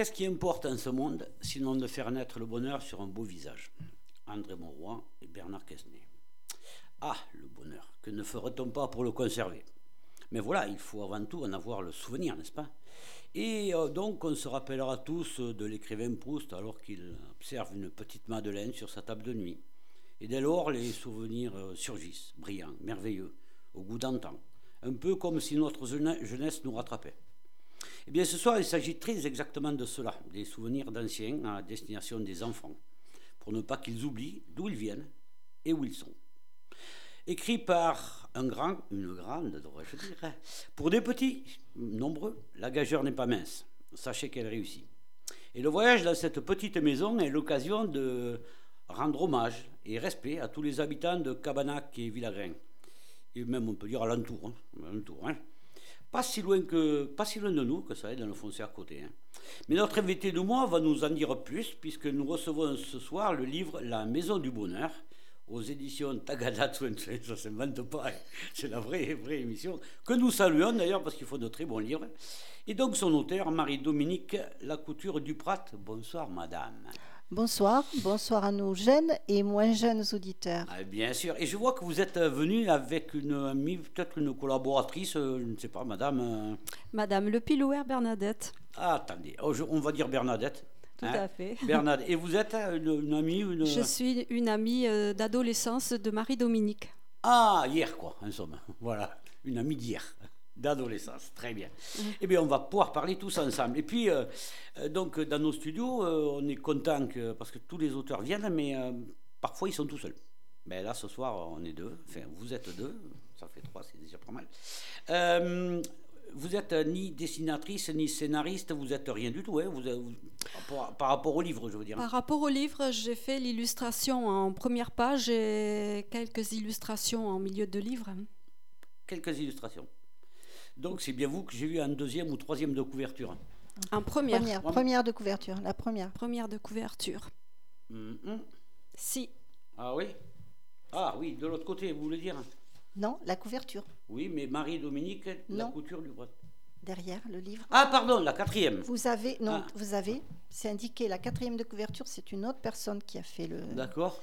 Qu'est-ce qui importe en ce monde, sinon de faire naître le bonheur sur un beau visage? André Mauroy et Bernard Quesnay. Ah, le bonheur, que ne ferait-on pas pour le conserver? Mais voilà, il faut avant tout en avoir le souvenir, n'est-ce pas? Et euh, donc, on se rappellera tous de l'écrivain Proust alors qu'il observe une petite Madeleine sur sa table de nuit. Et dès lors, les souvenirs euh, surgissent, brillants, merveilleux, au goût d'antan, un peu comme si notre jeunesse nous rattrapait. Eh bien, ce soir, il s'agit très exactement de cela, des souvenirs d'anciens à destination des enfants, pour ne pas qu'ils oublient d'où ils viennent et où ils sont. Écrit par un grand, une grande, devrais-je dire, pour des petits, nombreux, la gageure n'est pas mince. Sachez qu'elle réussit. Et le voyage dans cette petite maison est l'occasion de rendre hommage et respect à tous les habitants de Cabanac et Villagrin. Et même, on peut dire, alentour. Hein, hein pas si loin que pas si loin de nous que ça est dans le foncier à côté. Hein. Mais notre invité de moi va nous en dire plus puisque nous recevons ce soir le livre La Maison du Bonheur aux éditions Tagada ça ne s'invente pas, hein. c'est la vraie, vraie émission, que nous saluons d'ailleurs parce qu'il faut de très bons livres. Et donc son auteur, Marie-Dominique Lacouture Duprat. Bonsoir madame. Bonsoir, bonsoir à nos jeunes et moins jeunes auditeurs. Ah, bien sûr, et je vois que vous êtes venue avec une amie, peut-être une collaboratrice, euh, je ne sais pas, madame. Euh. Madame Le Pilouer Bernadette. Ah, attendez, oh, on va dire Bernadette. Tout hein. à fait. Bernadette. Et vous êtes euh, une, amie une... Je suis une amie d'adolescence de Marie-Dominique. Ah, hier quoi, en somme. Voilà, une amie d'hier d'adolescence. Très bien. Eh bien, on va pouvoir parler tous ensemble. Et puis, euh, euh, donc, dans nos studios, euh, on est content que, parce que tous les auteurs viennent, mais parfois ils sont tout seuls. Mais là, ce soir, on est deux. Enfin, vous êtes deux. Ça fait trois, c'est déjà pas mal. vous êtes ni dessinatrice ni scénariste, vous êtes rien du tout, hein vous, par, rapport au livre, je veux dire. Par rapport au livre, j'ai fait l'illustration en première page et quelques illustrations en milieu de livre. Quelques illustrations. Donc c'est bien vous que j'ai eu en deuxième ou troisième de couverture. En première. Première, de couverture, la première. Première de couverture. Mm-hmm. Si. Ah oui? Ah oui, de l'autre côté, vous voulez dire? Non, la couverture. Oui, mais Marie-Dominique, la couture du bras. Derrière le livre. Ah pardon, la quatrième. Vous avez, non, ah. vous avez, c'est indiqué, la quatrième de couverture, c'est une autre personne qui a fait le... D'accord.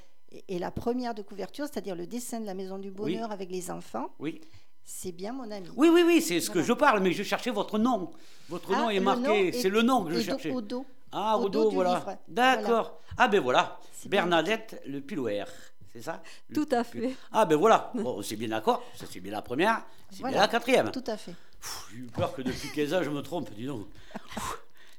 Et, la première de couverture, c'est-à-dire le dessin de la Maison du Bonheur avec les enfants. Oui c'est bien mon ami. Oui, oui, oui, c'est ce que je parle, mais je cherchais votre nom. Votre ah, nom est marqué, c'est le nom que je cherchais. Au dos. Ah, au, dos, voilà. D'accord. Ah, ben voilà. Bernadette Le Pilouer. C'est ça? Tout à fait. Ah, ben voilà. Bon, c'est bien d'accord. Ça, c'est bien la première. C'est bien la quatrième. Tout à fait. J'ai eu peur que depuis 15 ans, je me trompe, dis donc.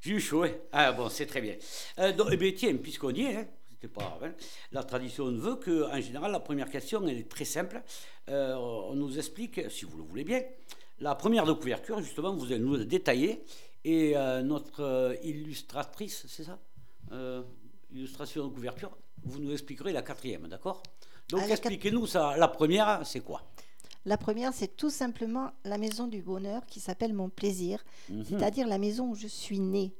J'ai eu chaud. Hein. Ah, bon, c'est très bien. Euh, donc, eh bien, tiens, puisqu'on y est, hein, pas. Hein. La tradition veut que, en général, la première question, elle est très simple. Euh, on nous explique, si vous le voulez bien, la première de couverture, justement, vous allez nous détailler. Et euh, notre euh, illustratrice, c'est ça? Illustration de couverture, vous nous expliquerez la quatrième, d'accord? Donc, ah, expliquez-nous ça. La première, c'est quoi? La première, c'est tout simplement la maison du bonheur qui s'appelle Mon Plaisir, mhm. c'est-à-dire la maison où je suis née.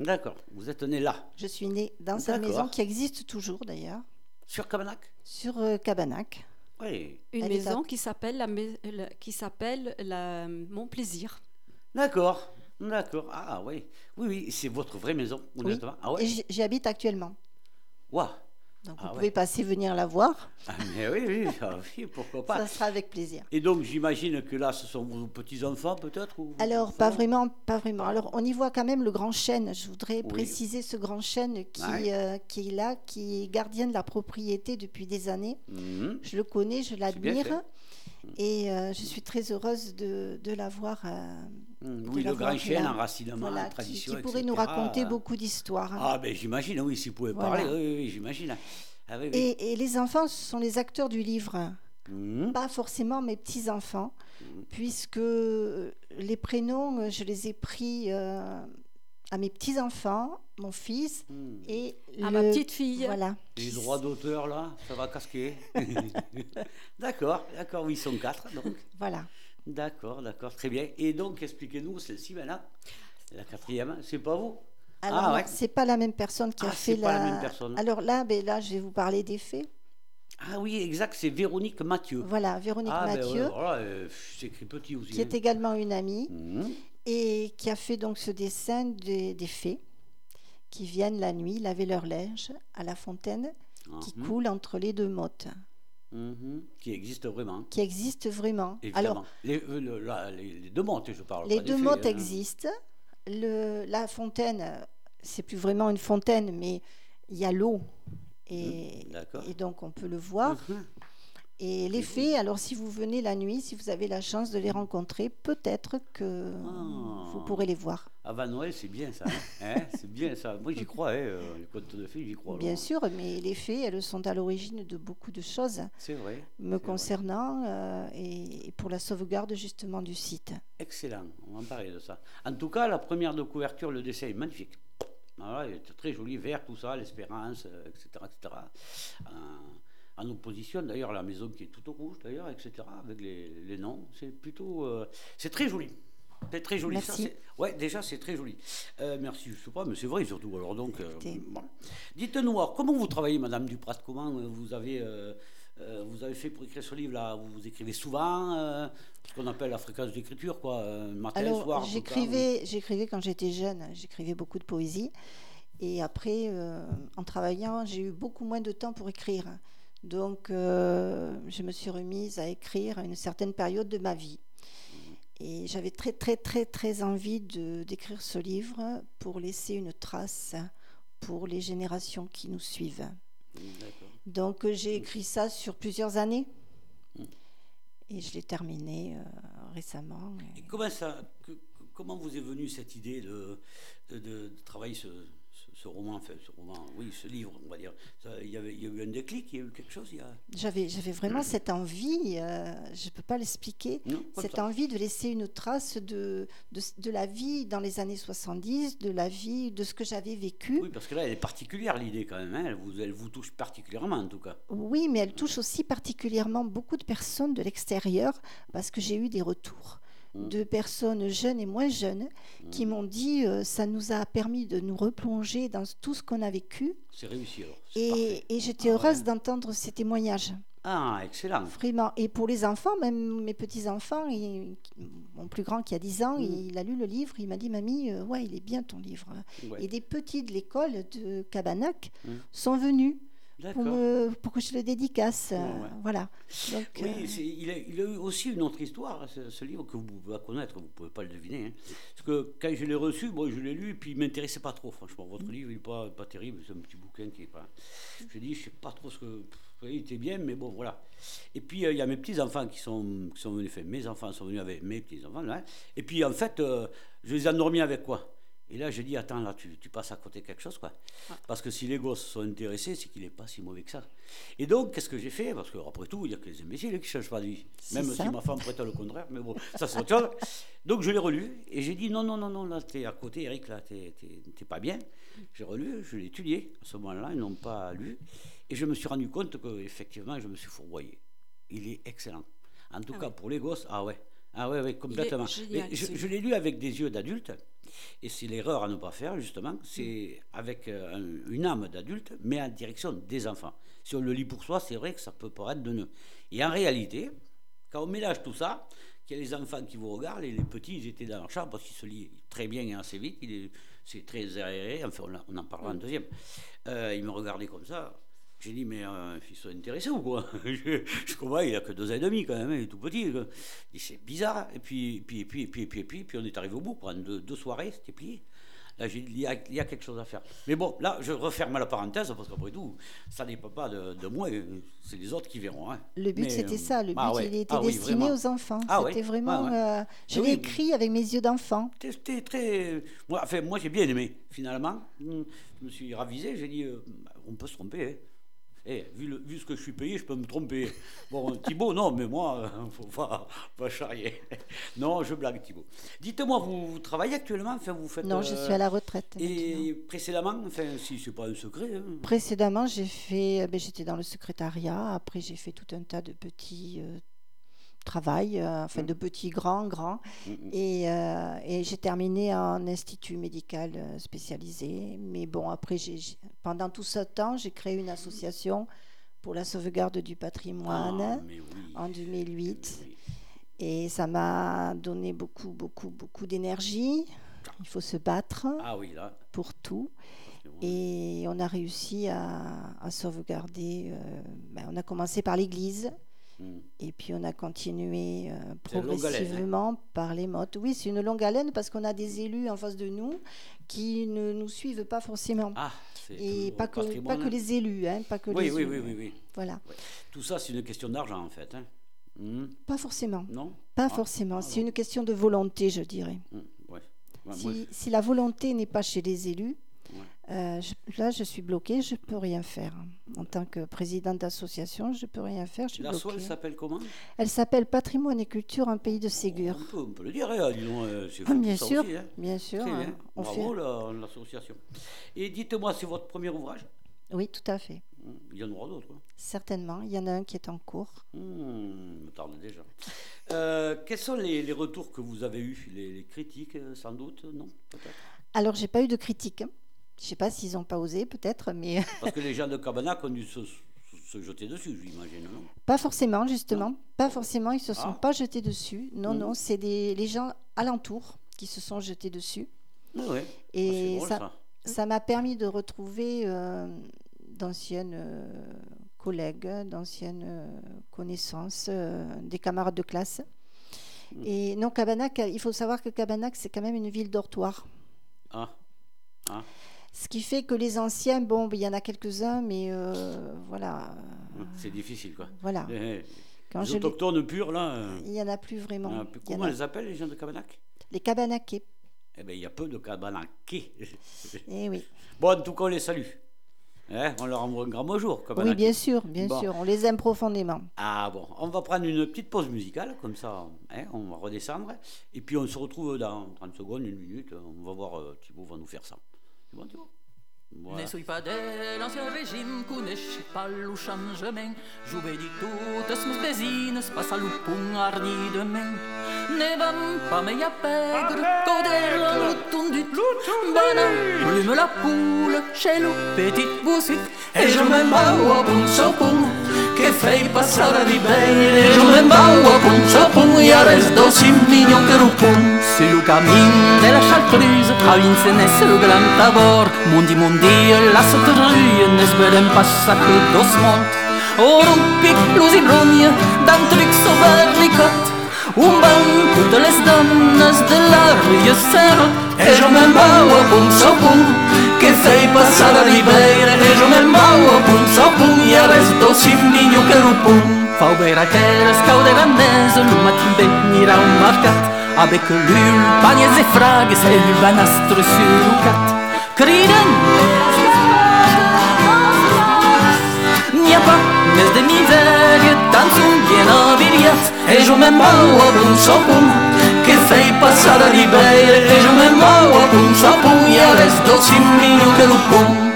D'accord, vous êtes né là. Je suis né dans cette maison qui existe toujours d'ailleurs. Sur Cabanac Sur euh, Cabanac. Oui. Une maison qui s'appelle la, qui s'appelle la Mon Plaisir. D'accord, d'accord. Ah oui, oui, oui, c'est votre vraie maison, honnêtement. Ah, ouais. Et j'y habite actuellement. Waouh donc vous ah pouvez passer venir la voir. Ah, mais oui, ah oui, pourquoi pas. Ça sera avec plaisir. Et donc j'imagine que là, ce sont vos petits-enfants peut-être Alors, pas vraiment, pas vraiment. Alors, on y voit quand même le grand chêne. Je voudrais préciser ce grand chêne qui, euh, qui est là, qui est gardien de la propriété depuis des années. Mhm. Je le connais, je l'admire. Et euh, je suis très heureuse de, de l'avoir. Euh, mmh, oui, le grand chêne, enracinement, voilà, tradition. Qui, qui pourrait nous raconter beaucoup d'histoires. Ah, ben j'imagine, oui, si vous pouvez parler, oui, oui j'imagine. Ah, et, et, les enfants sont les acteurs du livre. Mmh. Pas forcément mes petits-enfants, mmh. puisque les prénoms, je les ai pris à mes petits-enfants, mon fils hmm. et à ma petite fille. Voilà. Les droits d'auteur, là, ça va casquer. d'accord, d'accord, oui, ils sont quatre, donc. Voilà. D'accord, d'accord, très bien. Et donc, expliquez-nous celle-ci maintenant. La quatrième, c'est pas vous? Alors, ah, c'est pas la même personne qui a ah, fait la... Pas la même personne. Alors là, ben là, je vais vous parler des faits. Ah oui, exact, c'est Véronique Mathieu. Voilà, Véronique ah, ben Mathieu. Ben voilà, euh, j'écris petit aussi. Qui est hein. également une amie. Mmh et qui a fait donc ce dessin des, des fées. qui viennent la nuit laver leur linge à la fontaine qui mhm. coule entre les deux mottes. Mhm. Qui existe vraiment. Qui existe vraiment. Alors, euh, les, les, deux mottes, je parle. Les deux mottes hein. existent. Le, la fontaine, c'est plus vraiment une fontaine, mais il y a l'eau. Et, et, donc on peut le voir. Et les fées, alors si vous venez la nuit, si vous avez la chance de les rencontrer, peut-être que vous ah. pourrez les voir. Avant Noël, c'est bien ça. Hein. Hein, c'est bien ça. Moi, j'y crois. Hein, euh, les contes de fées, j'y crois. Bien sûr, mais les fées, elles sont à l'origine de beaucoup de choses. C'est vrai. Me concernant euh, et pour la sauvegarde justement du site. Excellent. On va en parler de ça. En tout cas, la première de couverture, le dessin est magnifique. Voilà, il est très joli, vert, tout ça, l'espérance, etc., euh, etc en opposition d'ailleurs la maison qui est tout au rouge d'ailleurs, etc., avec les, noms. C'est plutôt. Euh, c'est très joli. C'est très joli. Merci. Ça, ouais, déjà, c'est très joli. Euh, merci, je sais pas, mais c'est vrai surtout. Alors, donc, euh, Dites-nous, comment vous travaillez, Madame Duprat? Comment vous avez, vous avez fait pour écrire ce livre-là? Vous écrivez souvent ce qu'on appelle la fréquence d'écriture, quoi, matin, Alors, soir J'écrivais, j'écrivais quand j'étais jeune, j'écrivais beaucoup de poésie. Et après, en travaillant, j'ai eu beaucoup moins de temps pour écrire. Donc, euh, je me suis remise à écrire à une certaine période de ma vie. Et j'avais très, très, très, très envie d'écrire ce livre pour laisser une trace pour les générations qui nous suivent. Donc, j'ai écrit ça sur plusieurs années. Et je l'ai terminé euh, récemment. Et comment, ça, comment vous est venue cette idée de, de, de travailler ce, ce roman, enfin, ce roman, oui, ce livre, on va dire. Il y, a eu un déclic, il y a eu quelque chose. J'avais, j'avais vraiment cette envie, euh, je ne peux pas l'expliquer, cette envie de laisser une trace de, de, de, la vie dans les années 70, de la vie, de ce que j'avais vécu. Oui, parce que là, elle est particulière, l'idée quand même. Hein. Elle, vous, elle vous touche particulièrement, en tout cas. Oui, mais elle touche aussi particulièrement beaucoup de personnes de l'extérieur, parce que j'ai eu des retours. Mm. de personnes jeunes et moins jeunes qui mm. m'ont dit euh, ça nous a permis de nous replonger dans tout ce qu'on a vécu. C'est réussi alors. Et, et j'étais ah heureuse d'entendre ces témoignages. Ah, excellent. Vraiment. Et pour les enfants, même mes petits-enfants, mon plus grand qui a 10 ans, mm. il a lu le livre, il m'a dit Mamie, euh, ouais, il est bien ton livre. Et des petits de l'école de Cabanac sont venus pour, que je le dédicace. Voilà. oui, euh, il, a, il, a, eu aussi une autre histoire, ce, livre que vous pouvez connaître, vous ne pouvez pas le deviner. Hein. Parce que quand je l'ai reçu, bon, je l'ai lu, et puis il ne m'intéressait pas trop, franchement. Votre mm. livre, il n'est pas, pas terrible, c'est un petit bouquin qui est pas. Je dis, je ne sais pas trop ce que. Il était bien, mais bon, voilà. Et puis, euh, il y a mes petits-enfants qui sont, qui sont venus, enfin, mes enfants sont venus avec mes petits-enfants. Et puis, en fait, euh, je les ai endormis avec quoi? Et là, je dis, attends, là, tu, tu, passes à côté de quelque chose, quoi. Parce que si les gosses sont intéressés, c'est qu'il n'est pas si mauvais que ça. Et donc, qu'est-ce que j'ai fait? Parce qu'après tout, il n'y a que les imbéciles qui ne changent pas de vie. Même si ma femme prétend le contraire, mais bon, ça c'est autre chose. Donc, je l'ai relu et j'ai dit, non, non, non, non, là, tu es à côté, Eric, là, tu n'es pas bien. J'ai relu, je l'ai étudié. À ce moment-là, ils n'ont pas lu. Et je me suis rendu compte qu'effectivement, je me suis fourvoyé. Il est excellent. En tout ah cas, pour les gosses, ah ouais. Ah ouais, ouais complètement. je l'ai lu avec des yeux d'adulte. Et c'est l'erreur à ne pas faire, justement, c'est avec euh, une âme d'adulte, mais en direction des enfants. Si on le lit pour soi, c'est vrai que ça peut paraître de nœud. Et en réalité, quand on mélange tout ça, qu'il y a les enfants qui vous regardent, et les petits, ils étaient dans leur chambre parce qu'ils se lient très bien et assez vite, c'est très aéré, enfin on, en parlera en deuxième. Euh, ils me regardaient comme ça, j'ai dit, mais euh, ils sont intéressés ou quoi? Je, je, comprends, il a que deux ans et demi quand même, il est tout petit. c'est bizarre. Et puis, puis, puis, puis, puis, puis, puis, on est arrivé au bout, pendant deux, deux soirées, c'était plié. Là, il y, a, il y, a, quelque chose à faire. Mais bon, là, je referme la parenthèse, parce qu'après tout, ça n'est pas de, de moi, c'est les autres qui verront. Hein. Le but, c'était ça. Le ah but, il était ah destiné aux enfants. Ah c'était vraiment. Euh, je l'ai écrit avec mes yeux d'enfant. C'était très. Moi, enfin, moi j'ai bien aimé, finalement. Je me suis ravisé, j'ai dit, euh, on peut se tromper. Hein. Eh, vu, vu, ce que je suis payé, je peux me tromper. Bon, Thibault, non, mais moi, il ne faut pas, pas, charrier. Non, je blague, Thibault. Dites-moi, vous, travaillez actuellement enfin, vous faites, Non, je suis à la retraite. Et précédemment, enfin, si ce n'est pas un secret. Hein. Précédemment, j'ai fait, ben, j'étais dans le secrétariat. Après, j'ai fait tout un tas de petits euh, travail, euh, enfin mm. de petits, grands, grands. Mm, mm. Et, euh, et j'ai terminé en institut médical euh, spécialisé. Mais bon, après, j'ai, pendant tout ce temps, j'ai créé une association pour la sauvegarde du patrimoine ah, en 2008. Et ça m'a donné beaucoup, beaucoup, beaucoup d'énergie. Il faut se battre ah oui, là. pour tout. Et on a réussi à, sauvegarder. Euh, ben, on a commencé par l'Église. Hmm. Et puis on a continué euh, hein. progressivement par les mottes. Oui, c'est une longue haleine parce qu'on a des élus en face de nous qui ne nous suivent pas forcément. Ah, et pas que, pas que les élus, hein, pas que oui, les oui, oui, oui, oui, Voilà. Tout ça, c'est une question d'argent en fait. Hein. Hmm. Pas forcément. Non? Pas ah. forcément. Ah, c'est une question de volonté, je dirais. Si, si, la volonté n'est pas chez les élus, euh, là, je suis bloquée, je ne peux rien faire. En tant que présidente d'association, je ne peux rien faire. la elle s'appelle comment? Elle s'appelle Patrimoine et Culture, un pays de Ségur. on, peut, le dire, hein, disons, euh, ah, bien, sûr, hein. bien sûr, On Bravo l'association. Et dites-moi, c'est votre premier ouvrage? Oui, tout à fait. Il y en aura d'autres hein. Certainement, il y en a un qui est en cours. Mmh, me tarde déjà. Euh, quels sont les, retours que vous avez eus? Les, les critiques, sans doute Non Alors, j'ai pas eu de critiques. Je ne sais pas s'ils n'ont pas osé, peut-être, mais... Parce que les gens de Cabanac ont dû se, jeter dessus, j'imagine, non? Pas forcément, justement. Pas forcément, ils ne se sont ah. pas jetés dessus. Non, non, c'est les gens alentours qui se sont jetés dessus. Ah oui. Et ah, ça m'a permis de retrouver euh, d'anciennes euh, collègues, d'anciennes euh, connaissances, des camarades de classe. Mm. Et non, Cabanac, il faut savoir que Cabanac, c'est quand même une ville dortoir. Ah. ah. Ce qui fait que les anciens, bon, il y en a quelques-uns, mais euh, voilà. C'est difficile, quoi. Voilà. Quand les autochtones purs, là. Euh, il n'y en a plus vraiment. comment ils les appellent, les gens de Cabanac Les Cabanakés. Eh bien, il y a peu de Cabanakés. Eh oui. Bon, en tout cas, on les salue. Hein, on leur envoie un grand bonjour. Oui, bien sûr, bien sûr. On les aime profondément. Ah bon, on va prendre une petite pause musicale, comme ça, hein, on va redescendre. Et puis on se retrouve dans 30 secondes, une minute. On va voir, euh, Thibaut va nous faire ça. Ne suis pas de l'ancien régime, coneixi pas le changement. Jouer dit toutes mes besines, pas à l'oupon hardi demain. Ne vam pas me pègre, coder la louton Bana, plume la poule, chez le petit boussite, et je me mets au bon sopon. Che fai passare di bene Io me baua con ciapun e resto si mignon che rupun Si lu camin de la chartreuse A vincenes le gran tabor. Mundi mundi e la sotterrue Ne sberen passa che dos mont. O rumpi lusi brugna Dan tric so verlicot Un ban tutte le donnes de la rue serra E jo me'n vau a punt so punt Que fei passada di beire E jo me'n vau a punt so punt I che un punt Fau beira che rescau de Lu matin venirà un marcat. Avec l'ul, pagnes e fragues E l'ul banastre sur un cat. Criden N'ia pas mes de misère un bien aviriat E jo me'n vau a punt so punt che fai passare di bere e io me muovo con sapone e resto simino che lo può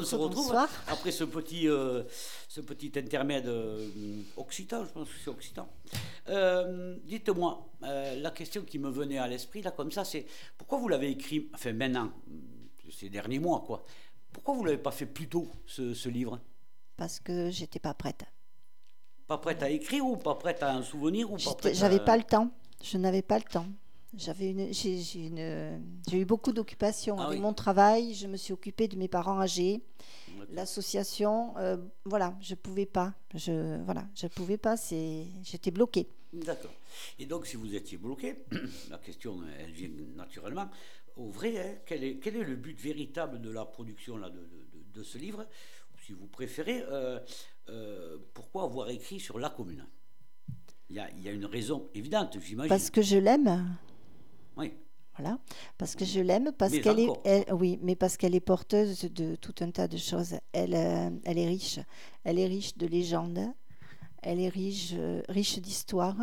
on se retrouve après ce petit, euh, ce petit intermède euh, occitan, je pense que c'est occitan. Euh, dites-moi, la question qui me venait à l'esprit, là, comme ça, c'est pourquoi vous l'avez écrit, enfin maintenant, ces derniers mois, quoi, pourquoi vous ne l'avez pas fait plus tôt, ce, livre? Parce que j'étais pas prête. Pas prête à écrire ou pas prête à en souvenir ou pas J'avais pas le temps, je n'avais pas le temps. J'avais une, j'ai, eu beaucoup d'occupations ah avec mon travail. Je me suis occupée de mes parents âgés. L'association, euh, voilà, je pouvais pas. Je, voilà, je pouvais pas. C'est, j'étais bloquée. D'accord. Et donc, si vous étiez bloquée, la question, elle vient naturellement. Au vrai, hein, quel, est, quel est le but véritable de la production là, de, de, ce livre? Si vous préférez, euh, euh, pourquoi avoir écrit sur la commune? Il y, a, il y a une raison évidente, j'imagine. Parce que je l'aime. Oui. Voilà, parce que je l'aime, parce qu'elle est, oui, mais parce qu'elle est porteuse de tout un tas de choses. Elle, euh, elle est riche, elle est riche de légendes, elle est riche, euh, riche d'histoire,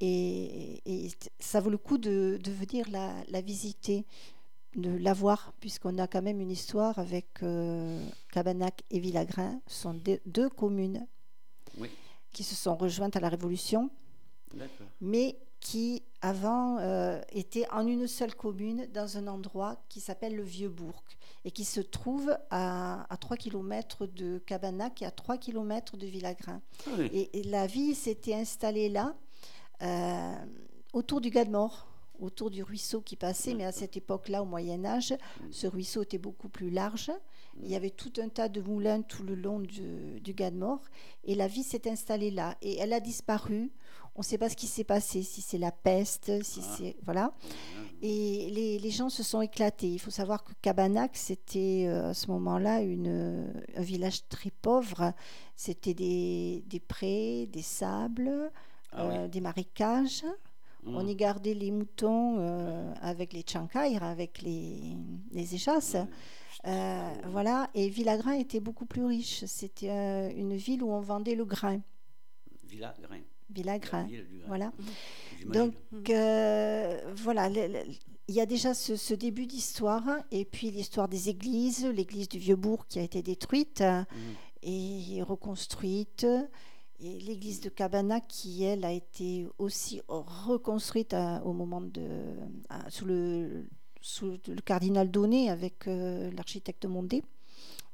et, ça vaut le coup de, de venir la, visiter, de la voir, puisqu'on a quand même une histoire avec euh, Cabanac et Villagrin, ce sont deux, communes qui se sont rejointes à la Révolution, mais qui avant euh, était en une seule commune dans un endroit qui s'appelle le Vieux-Bourg et qui se trouve à, à 3 km de Cabanac et à 3 km de Villagrain. Ah et, la vie s'était installée là, euh, autour du Gademort autour du ruisseau qui passait, mais à cette époque-là, au Moyen Âge, ce ruisseau était beaucoup plus large. Il y avait tout un tas de moulins tout le long du, du Gademort, et la vie s'est installée là. Et elle a disparu. On ne sait pas ce qui s'est passé, si c'est la peste, si ah. c'est voilà. Et les, les, gens se sont éclatés. Il faut savoir que Cabanac, c'était euh, à ce moment-là un village très pauvre. C'était des, des, prés, des sables, ah euh, des marécages. On mm. y gardait les moutons euh, avec les chancaires, avec les, les échasses. Euh, voilà, et Villagrain était beaucoup plus riche. C'était euh, une ville où on vendait le grain. Villagrain. Villagrain. Voilà. Donc, voilà, il y a déjà ce, début d'histoire, et puis l'histoire des églises, l'église du Vieux-Bourg qui a été détruite mm. et reconstruite et l'église de Cabana, qui elle a été aussi reconstruite au moment de, sous, le, sous le cardinal Donné avec euh, l'architecte Mondé.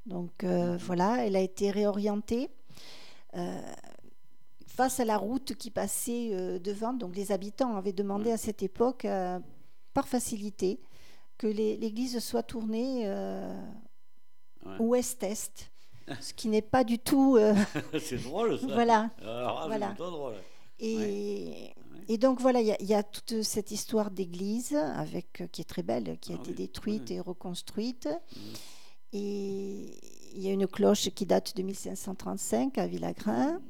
Donc euh, mhm. voilà, elle a été réorientée. Euh, face à la route qui passait devant, donc les habitants avaient demandé à cette époque, par facilité, que l'église soit tournée ouest-est ce qui n'est pas du tout. Euh, c'est drôle ça. Voilà. Alors, voilà. drôle. Et, et, donc voilà, il y, a toute cette histoire d'église avec euh, qui est très belle, qui a ah été détruite et reconstruite. Mm. Et il y a une cloche qui date de 1535 à Villagrain.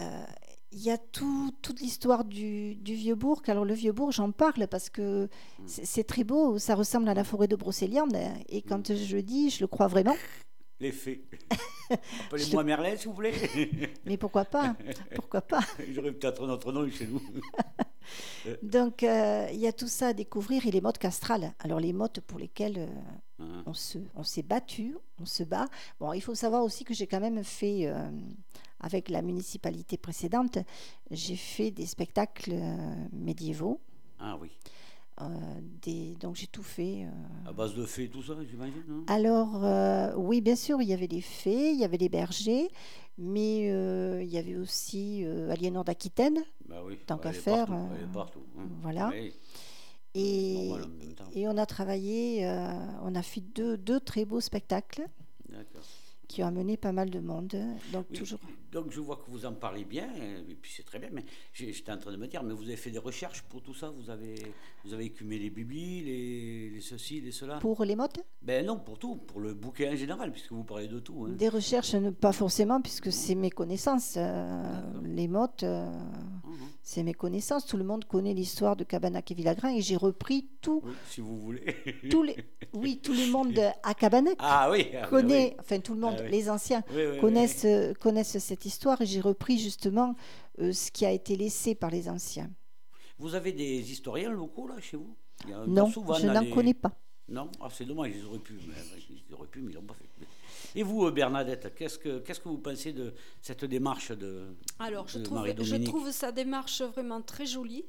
Euh, il y a tout, toute l'histoire du, du Vieux-Bourg. Alors, le Vieux-Bourg, j'en parle parce que c'est très beau, ça ressemble à la forêt de Brocéliande. Et quand je le dis, je le crois vraiment les faits. Appelez-moi Merlin, s'il vous plaît. Mais pourquoi pas Pourquoi pas J'aurais peut-être un autre nom chez nous. Donc, euh, il y a tout ça à découvrir et les modes castrales. Alors, les modes pour lesquels euh, ah. on, se, on s'est battu, on se bat. Bon, il faut savoir aussi que j'ai quand même fait, euh, avec la municipalité précédente, j'ai fait des spectacles médiévaux. Ah oui. Euh, des, donc j'ai tout fait. Euh. À base de fées, tout ça, j'imagine hein? Alors, euh, oui, bien sûr, il y avait les fées, il y avait les bergers, mais il y avait aussi Aliénor d'Aquitaine, bah oui, tant qu'à faire. Partout, hein. Voilà. Et, et, on a travaillé, on a fait deux, deux très beaux spectacles. Qui ont amené pas mal de monde. Donc, toujours... donc je vois que vous en parlez bien, et puis c'est très bien, mais j'étais en train de me dire, mais vous avez fait des recherches pour tout ça Vous avez, vous avez écumé les biblis, les, les ceci, les cela? Pour les mottes? Ben non, pour tout, pour le bouquet en général, puisque vous parlez de tout. Hein. Des recherches, pas forcément, puisque c'est mes connaissances. Euh, les mottes, euh, mhm. c'est mes connaissances. Tout le monde connaît l'histoire de Cabanac et Villagrain, et j'ai repris tout. si vous voulez. tous les, oui, tout le monde à Cabanac ah, oui, ah, connaît, enfin tout le monde, ah les anciens connaissent, connaissent cette histoire, et j'ai repris justement euh, ce qui a été laissé par les anciens. Vous avez des historiens locaux là chez vous? Non, je n'en connais pas. Non, ah, c'est dommage, ils auraient pu, mais, ils auraient pu, mais ils l'ont pas fait. Et vous, euh, Bernadette, qu'est-ce que, qu'est-ce que vous pensez de cette démarche de Alors, je, trouve, je trouve sa démarche vraiment très jolie.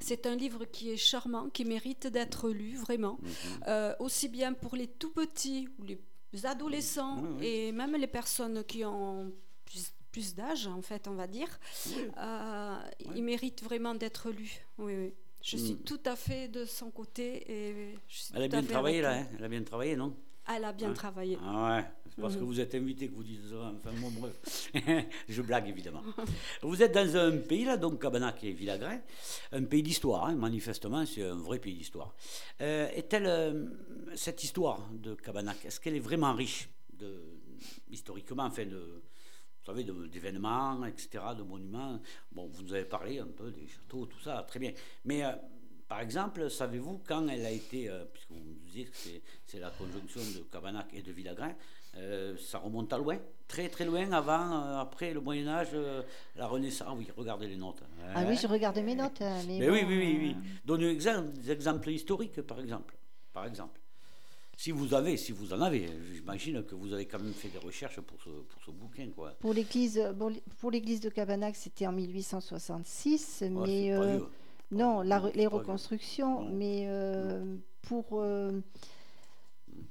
C'est un livre qui est charmant, qui mérite d'être lu, vraiment. Mhm. Euh, aussi bien pour les tout petits ou les adolescents et même les personnes qui ont plus, d'âge, en fait, on va dire. Euh, il mérite vraiment d'être lu. Oui, oui. Je suis mm. tout à fait de son côté. Et Elle a bien travaillé là, hein. Elle a bien travaillé, non? Elle a bien travaillé. Ah ouais, c'est parce que mm. vous êtes invité que vous dites ça. Enfin, bon, bref. Je blague évidemment. vous êtes dans un pays là, donc Cabanac et Villagrain, un pays d'histoire, hein. manifestement, c'est un vrai pays d'histoire. Euh, est-elle, euh, cette histoire de Cabanac, est-ce qu'elle est vraiment riche de, historiquement, enfin, de savez, d'événements, etc., de monuments. Bon, vous nous avez parlé un peu des châteaux, tout ça, très bien. Mais euh, par exemple, savez-vous quand elle a été, euh, puisque vous nous disiez que c'est la conjonction de Cabanac et de Villagrain, euh, ça remonte à loin, très très loin, avant, après le Moyen Âge, la Renaissance? Ah oui, regardez les notes. Ah oui, je regarde mes notes. Mais, oui, oui, oui, oui. Donnez des exemples historiques, par exemple. Par exemple. Si vous avez, si vous en avez, j'imagine que vous avez quand même fait des recherches pour ce, pour ce bouquin. Quoi. Pour l'église pour l'église de Cabanac, c'était en 1866, mais, euh, Non, les reconstructions, mais euh, pour, euh,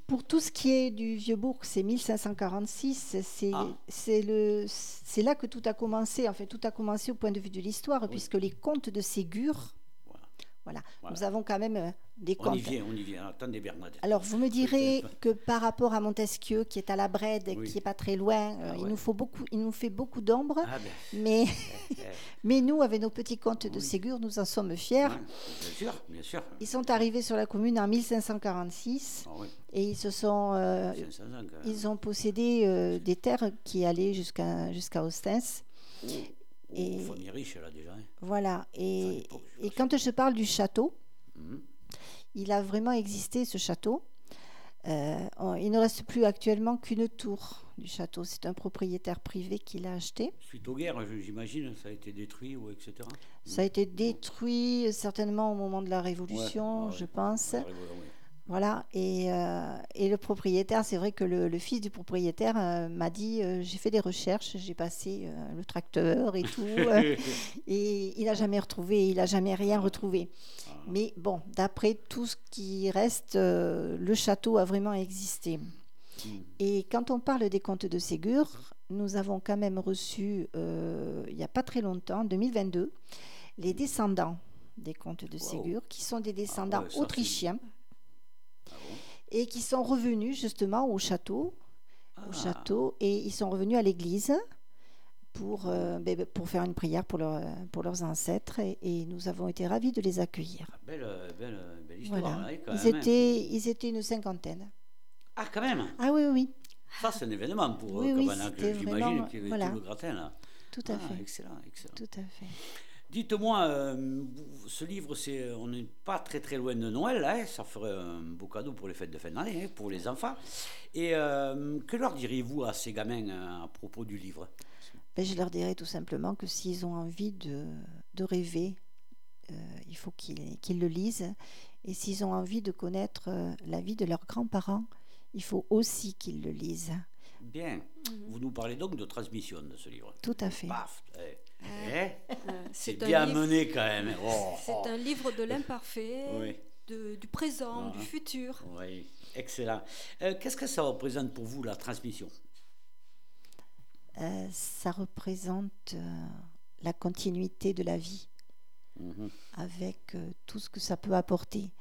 pour tout ce qui est du Vieux-Bourg, c'est 1546. C'est ah. c'est là que tout a commencé. En fait, tout a commencé au point de vue de l'histoire, puisque les contes de Ségur voilà. Nous avons quand même euh, des comptes. On y vient, on y vient. Attendez, Bernadette. Alors, vous me direz que par rapport à Montesquieu, qui est à la Brède, qui n'est pas très loin, euh, ah il, nous faut beaucoup, il nous fait beaucoup d'ombre. Ah ben. mais, eh, eh. mais nous, avec nos petits comptes de Ségur, nous en sommes fiers. bien sûr, bien sûr. Ils sont arrivés sur la commune en 1546 ah et ils se sont, euh, ils ont possédé des terres qui allaient jusqu'à jusqu'à Ostens. Et, famille riche, là, déjà. Hein. Voilà. Et, et quand je parle du château, mhm. il a vraiment existé, ce château. Euh, il ne reste plus actuellement qu'une tour du château. C'est un propriétaire privé qui l'a acheté. Suite aux guerres, j'imagine, ça a été détruit, ou etc. Ça a été détruit certainement au moment de la Révolution, je pense. Voilà, et, euh, et, le propriétaire, c'est vrai que le, fils du propriétaire euh, m'a dit euh, j'ai fait des recherches, j'ai passé le tracteur et tout, et il n'a jamais retrouvé, il n'a jamais rien retrouvé. Ah. Mais bon, d'après tout ce qui reste, le château a vraiment existé. Hmm. Et quand on parle des contes de Ségur, nous avons quand même reçu, il n'y a pas très longtemps, en 2022, les descendants des contes de Ségur, qui sont des descendants ah autrichiens et qui sont revenus justement au château, au ah. château, et ils sont revenus à l'église pour, euh, ben, ben, pour faire une prière pour, leur, pour leurs ancêtres, et, nous avons été ravis de les accueillir. Ah, belle, belle, belle histoire. Hein, ils, étaient, ils étaient une cinquantaine. Ah, quand même Ah oui, oui. Ça, c'est un événement pour oui, Cabanac, j'imagine, qui voilà. le gratin là. Tout à fait. Excellent, excellent. Tout à fait. Dites-moi, euh, ce livre, c'est, on n'est pas très très loin de Noël, hein, ça ferait un beau cadeau pour les fêtes de fin d'année, hein, pour les enfants. Et euh, que leur diriez-vous à ces gamins euh, à propos du livre? Ben, Je leur dirais tout simplement que s'ils ont envie de, de rêver, il faut qu'ils, qu'ils le lisent. Et s'ils ont envie de connaître la vie de leurs grands-parents, il faut aussi qu'ils le lisent. Bien. Mhm. Vous nous parlez donc de transmission de ce livre. Tout à fait. Paf. Eh. Eh c'est bien mené quand même. Oh, c'est oh. un livre de l'imparfait, du présent, du futur. Oui, excellent. Euh, qu'est-ce que ça représente pour vous la transmission? Euh, Ça représente euh, la continuité de la vie, mhm. avec tout ce que ça peut apporter.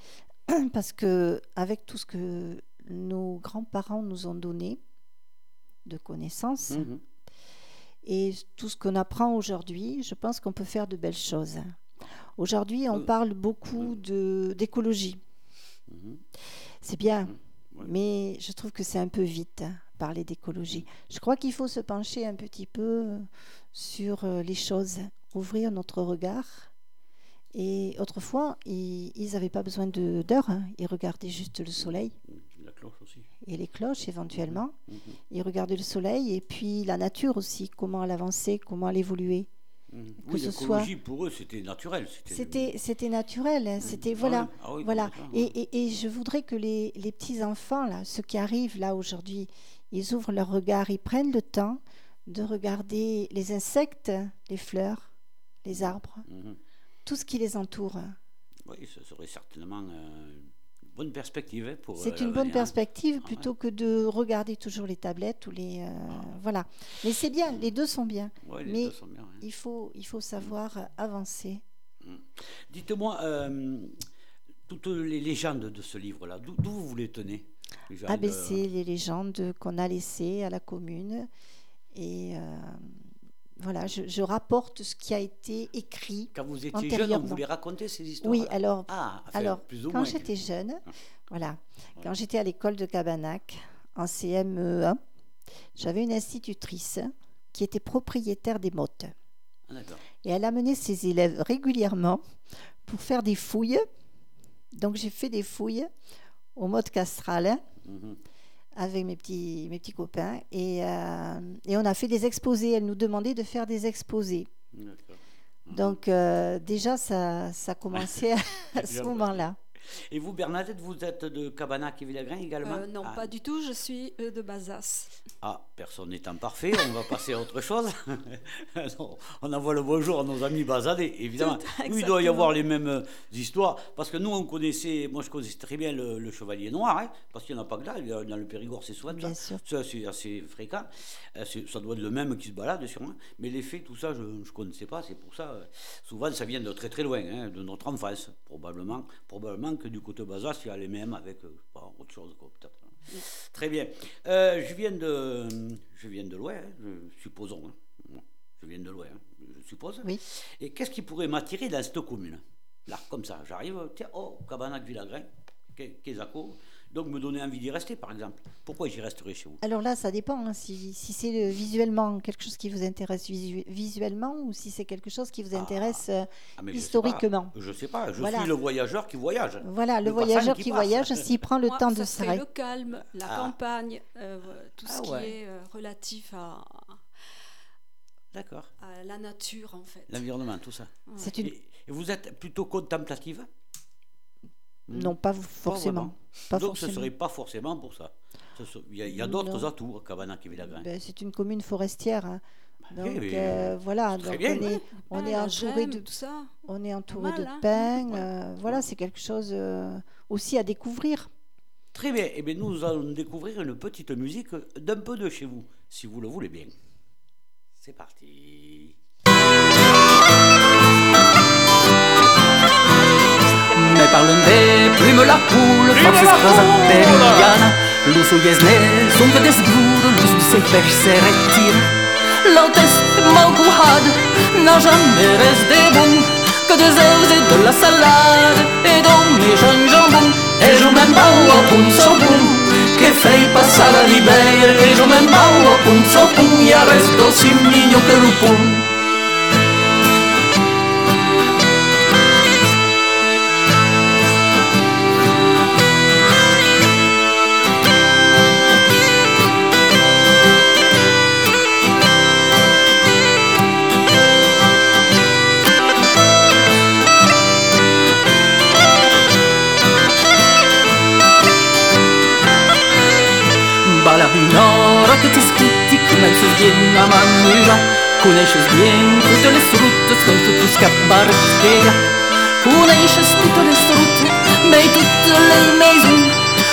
Parce que avec tout ce que nos grands-parents nous ont donné de connaissances. Mhm. Et tout ce qu'on apprend aujourd'hui, je pense qu'on peut faire de belles choses. Aujourd'hui, on euh, parle beaucoup de, d'écologie. Mhm. C'est bien, mais je trouve que c'est un peu vite, hein, parler d'écologie. Je crois qu'il faut se pencher un petit peu sur euh, les choses, ouvrir notre regard. Et autrefois, ils n'avaient pas besoin d'heures, hein. ils regardaient juste le soleil. La cloche aussi et les cloches éventuellement. Mmh. Ils regardaient le soleil et puis la nature aussi, comment elle avançait, comment elle évoluait. Mmh. oui, ce soit pour eux c'était naturel c'était c'était naturel hein, c'était ah voilà ah voilà et, et, et, je voudrais que les, les, petits enfants là ceux qui arrivent là aujourd'hui ils ouvrent leur regard ils prennent le temps de regarder les insectes les fleurs les arbres tout ce qui les entoure oui ce serait certainement euh, bonne perspective pour. C'est euh, une bonne perspective ah plutôt que de regarder toujours les tablettes ou les euh, ah. voilà. Mais c'est bien, les deux sont bien. mais il faut il faut savoir avancer. Mm. Dites-moi euh, toutes les légendes de ce livre-là, d'où vous les tenez Ah ben les légendes qu'on a laissées à la commune et voilà, je, rapporte ce qui a été écrit. Quand vous étiez jeune, on vous les racontait ces histoires Oui, alors, ah, alors quand j'étais jeune, voilà, quand j'étais à l'école de Cabanac, en CME1, j'avais une institutrice qui était propriétaire des mottes. Ah, Et elle amenait ses élèves régulièrement pour faire des fouilles. Donc j'ai fait des fouilles au mode castral. Mhm avec mes petits, mes petits copains. Et, euh, et, on a fait des exposés. Elle nous demandait de faire des exposés. Donc euh, déjà, ça, ça commençait à, ce moment-là. Et vous, Bernadette, vous êtes de Cabanac et Villagrain également? Euh, Non, ah. pas du tout, je suis euh, de Bazas. Ah, personne n'étant parfait, on va passer à autre chose. on envoie le bonjour à nos amis basadés, évidemment. il doit y avoir les mêmes euh, histoires, parce que nous, on connaissait, moi je connaissais très bien le, chevalier noir, hein, parce qu'il n'y en a pas que là, dans le Périgord, c'est souvent ça. c'est assez fréquent. Ça doit être le même qui se balade, sûrement. Mais les faits, tout ça, je ne connaissais pas, c'est pour ça, souvent, ça vient de très très loin, hein, de notre enfance, probablement. probablement que du côté Bazas, il y a les mêmes avec euh, autre chose, peut-être. Très bien. Euh, je viens de, je viens de loin, hein, supposons. Hein. Je viens de loin, je suppose. Oui. Et qu'est-ce qui pourrait m'attirer dans cette commune? Là, comme ça, j'arrive, tiens, oh, Cabanac Villagrin, Kézako, donc me donner envie d'y rester, par exemple. Pourquoi j'y resterai chez vous? Alors là, ça dépend. Hein, si, c'est visuellement quelque chose qui vous intéresse visuellement ou si c'est quelque chose qui vous ah. intéresse euh, ah, historiquement. Je ne sais pas. Je suis le voyageur qui voyage. Voilà, le, voyageur qui, voyage, s'il prend le temps de s'arrêter. le calme, la ah. campagne, euh, tout ce qui est euh, relatif à. D'accord. La nature, en fait. L'environnement, tout ça. Une... Et vous êtes plutôt contemplative? Non, pas forcément. Pas Donc ce ne serait pas forcément pour ça. Il y a, d'autres atouts à Cabanac et Villagrain. Ben, c'est une commune forestière. Hein. Bah, donc euh, voilà, donc on est, ah, entouré de tout ça. On est entouré de hein. pins. Euh, voilà, c'est quelque chose euh, aussi à découvrir. Très bien. Et eh bien, nous allons découvrir une petite musique d'un peu de chez vous, si vous le voulez bien. C'est parti. Parlen de plume la poule, forces prosaperiana Lusul iesne, sunt desbrudul, lusul se peș se retire had, n'a jamais res de bun Que des œufs et de la salade, et d'hommes et jeunes jambon Et je m'en bau a punt so bun, que fei passar la ribeira Et je m'en bau a punt so bun, i a res d'ossi millor que l'upun Ignora scritti come se viene a mangiare Conosces bien tutte le frutte con tutti i scappare di spiega Conosces tutte le frutte, bei tutte le maison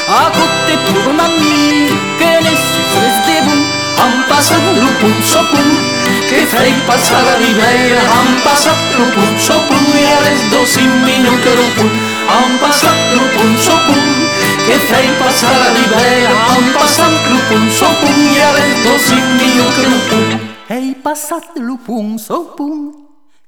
A cotte pur mammi che ne suffres de bun Am passat lo pun so pun Che fai passare a ribeira Am passat lo pun so pun E ares dos in minut che lo pun Am passat lo pun so pun que fei passar a ribeira un passant lupun sopun i ares dos indio que lupun Ei passat lupun sopun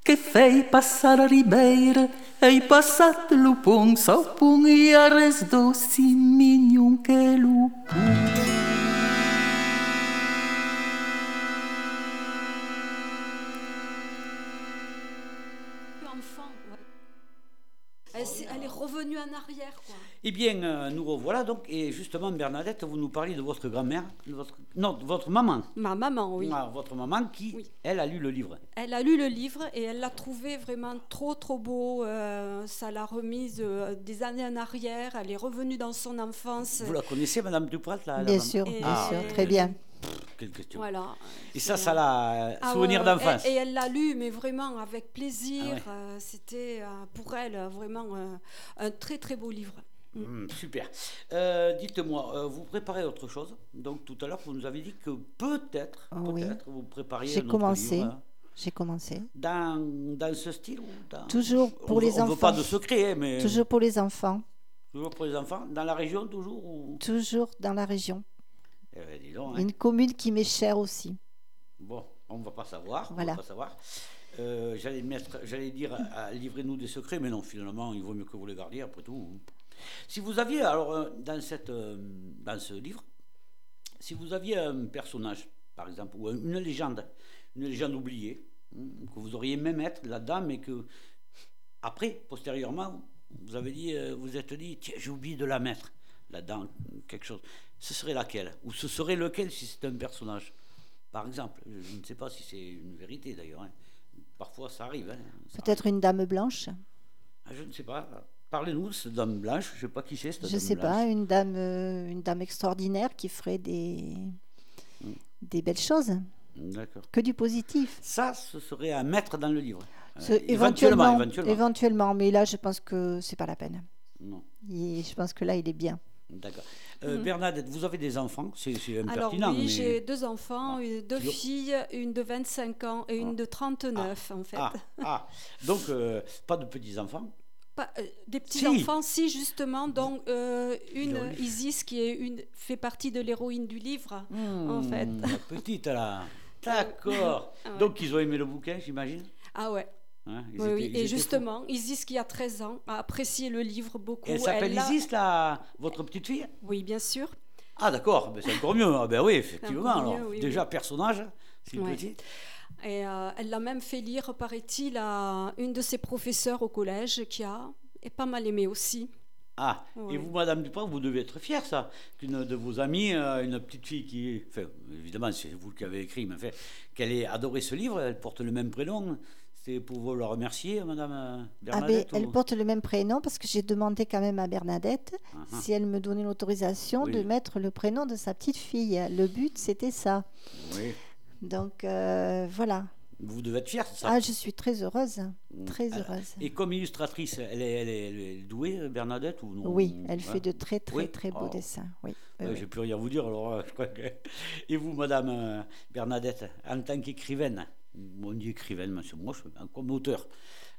que fei passar a ribeira Ei passat lupun sopun i ares dos indio que lupun Elle, est revenue en arrière. Eh bien, euh, nous revoilà donc, et justement, Bernadette, vous nous parliez de votre grand-mère, votre, non, de votre maman. Ma maman, oui. Ah, votre maman qui, elle, a lu le livre. Elle a lu le livre et elle l'a trouvé vraiment trop, trop beau. Euh, ça l'a remise euh, des années en arrière. Elle est revenue dans son enfance. Vous la connaissez, Madame Duprat là, Bien sûr, bien ah, sûr, très bien. Quelle question. Voilà. Et ça, ça l'a ah souvenir d'enfance. Et, elle l'a lu, mais vraiment avec plaisir. Ah c'était pour elle vraiment un très très beau livre. Hmm, super. Euh, dites-moi, euh, vous préparez autre chose Donc tout à l'heure, vous nous avez dit que peut-être, peut-être, vous prépariez. J'ai commencé. J'ai commencé. Dans, dans, ce style Toujours pour les enfants. On ne veut pas de secret, hein, mais. Toujours pour les enfants. Toujours pour les enfants Dans la région, toujours Toujours dans la région. Eh ben, dis donc, hein. Une commune qui m'est chère aussi. Bon, on ne va pas savoir. Voilà. On va pas savoir. Euh, j'allais, dire, livrez-nous des secrets, mais non, finalement, il vaut mieux que vous les gardiez, après tout. Si vous aviez, alors, euh, dans, cette, euh, dans ce livre, si vous aviez un personnage, par exemple, ou une légende, une légende oubliée, hein, que vous auriez même être là-dedans, mais que, après, postérieurement, vous avez dit, euh, vous êtes dit, tiens, j'ai oublié de la mettre là-dedans, quelque chose. Ce serait laquelle? Ou ce serait lequel si c'est un personnage? Par exemple, je ne sais pas si c'est une vérité d'ailleurs. Hein. Parfois, ça arrive. Hein, Peut-être une dame blanche? Ah, Je ne sais pas. Parlez-nous de cette dame blanche, je ne sais pas qui c'est cette Je ne sais pas, une dame, une dame extraordinaire qui ferait des, hmm. des belles choses. D'accord. Que du positif. Ça, ce serait à mettre dans le livre. éventuellement, éventuellement, mais là, je pense que c'est pas la peine. Non. je pense que là, il est bien. D'accord. Euh, mhm. Bernadette, vous avez des enfants C'est impertinent. Alors oui, j'ai deux enfants, ah. deux filles, une de 25 ans et une ah. de 39 ah. en fait. Ah, donc euh, pas de petits-enfants pas, euh, des petits enfants, si justement, donc une Isis qui est une fait partie de l'héroïne du livre, en hmm, fait. La petite là, d'accord. Donc ils ont aimé le bouquin, j'imagine. Ah ouais. Hein, oui, et justement, Isis, qui a 13 ans, a apprécié le livre beaucoup. elle s'appelle Isis, la... votre petite fille? Oui, bien sûr. Ah, d'accord, c'est encore mieux. Ah, ben oui, effectivement. Alors, déjà, personnage, c'est petit. Et euh, elle l'a même fait lire, paraît-il, à une de ses professeurs au collège qui a est pas mal aimé aussi. Ah, et vous, Madame Dupont, vous devez être fière, ça, qu'une de vos amies, euh, une petite fille qui, enfin, évidemment, c'est vous qui avez écrit, mais enfin, qu'elle ait adoré ce livre, elle porte le même prénom. C'est pour vous le remercier, Madame euh, ah, Bernadette Elle porte le même prénom parce que j'ai demandé quand même à Bernadette ah, ah. si elle me donnait l'autorisation de mettre le prénom de sa petite fille. Le but, c'était ça. Oui. Donc, euh, voilà. Vous devez être fière, ça Ah, je suis très heureuse, très heureuse. Et comme illustratrice, elle est, elle est, douée, Bernadette ou non? Oui, elle fait de très très très beaux dessins. Oui. Je n'ai plus rien à vous dire alors. Je crois que... Et vous, Madame euh, Bernadette, en tant qu'écrivaine, on dit écrivaine, monsieur, moi, je, comme auteur.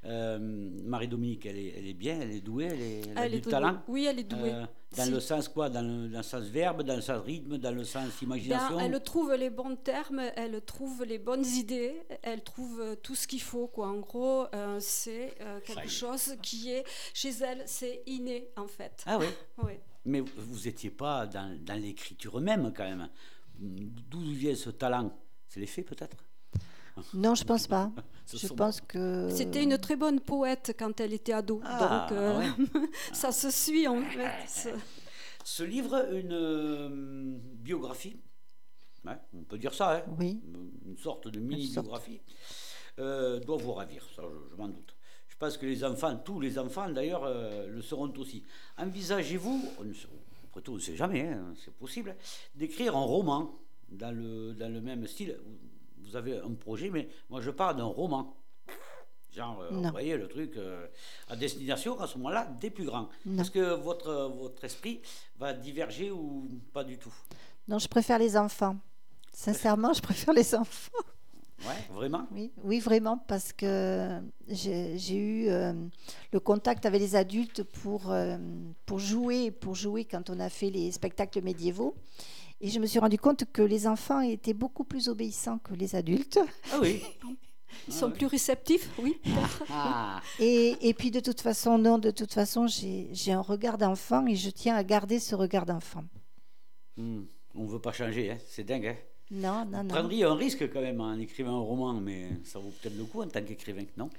Euh, Marie-Dominique, elle est, elle est, bien, elle est douée, elle, a du talent. Oui, elle est douée. Euh, dans le sens quoi dans le, sens verbe, dans le sens rythme, dans le sens imagination? Elle trouve les bons termes, elle trouve les bonnes idées, elle trouve tout ce qu'il faut. Quoi. En gros, euh, c'est quelque chose qui est chez elle, c'est inné en fait. Ah oui, oui. Mais vous n'étiez pas dans, dans l'écriture même quand même. D'où vient ce talent? C'est l'effet peut-être? Non, je pense pas. Je pense que c'était une très bonne poète quand elle était ado. Ah, donc euh, ça se suit en fait. Ce livre, une euh, biographie, on peut dire ça, hein oui. une sorte de mini-biographie, euh, doit vous ravir, ça je, m'en doute. Je pense que les enfants, tous les enfants d'ailleurs, le seront aussi. Envisagez-vous, après tout on ne sait jamais, hein, c'est possible, d'écrire un roman dans le, dans le même style vous avez un projet, mais moi je parle d'un roman. Genre, euh, vous voyez le truc euh, à destination à ce moment-là des plus grands. Est-ce que votre, votre esprit va diverger ou pas du tout? Non, je préfère les enfants. Sincèrement, je préfère les enfants. Ouais, vraiment? Oui, oui, vraiment, parce que j'ai eu euh, le contact avec les adultes pour, pour jouer, pour jouer quand on a fait les spectacles médiévaux. Et je me suis rendu compte que les enfants étaient beaucoup plus obéissants que les adultes. Ah oui. Ils sont plus réceptifs, oui. Ah. Et, et, puis de toute façon, non, de toute façon, j'ai un regard d'enfant et je tiens à garder ce regard d'enfant. Hmm. On ne veut pas changer, hein. c'est dingue. Hein. non, non, non. Vous prendriez un risque quand même en écrivant un roman, mais ça vaut peut-être le coup en tant qu'écrivain, non?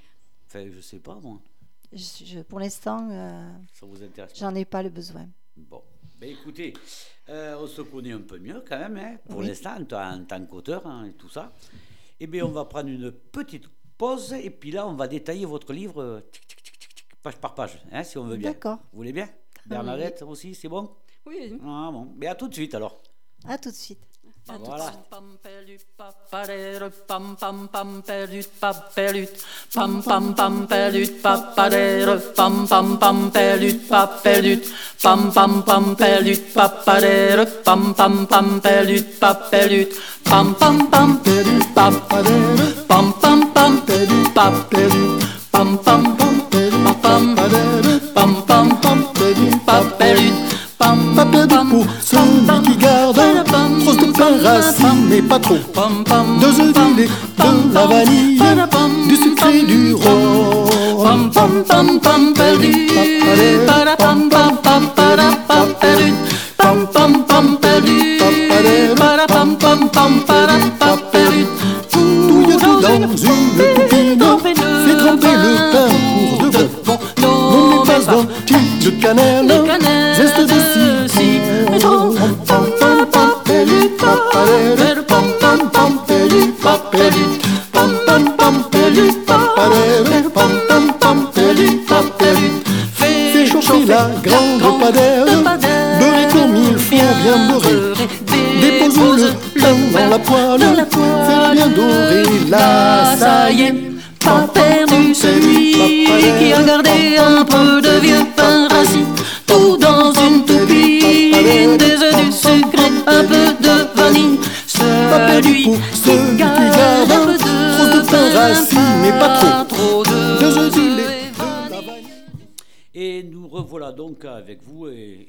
Enfin, je sais pas, moi. Je, pour l'instant, euh, j'en ai pas le besoin. Bon. Ben écoutez, euh, on se connaît un peu mieux quand même, hein, pour l'instant, en, tant qu'auteur hein, et tout ça. Eh bien, on va prendre une petite pause et puis là, on va détailler votre livre euh, page par page, hein, si on veut bien. D'accord. Vous voulez bien? Bernadette aussi, c'est bon? Oui. Ah bon. Mais à tout de suite alors. À tout de suite. Voilà. Pam pam pam pam perdu pas perdu pam pam pam perdu pas padère pam pam pam perdu pas perdu pam pam pam perdu pas padère pam pam pam perdu pas perdu pam pam pam perdu pas padère pam pam pam perdu pas perdu pam pam pam perdu pas padère pam pam pam perdu pas perdu pas perdu pour celui qui garde Racine mais pas trop. Deux œufs de la vanille Du sucre et du rhum. Pam pam pam pam perdu. Pam pam pam pam perdu. Pam pam pam perdu. Pam pam pam pam perdu. Touille tout dans une poupine Fais tremper le pain pour de bon. Non mais pas tube de cannelle. Zeste de Pam perdu la grande padère, beurré comme il faut, bien. Déposons-le dans la poêle, fais bien dorer, là ça y est. Pas perdu celui qui a gardé un peu de vieux pain rassis,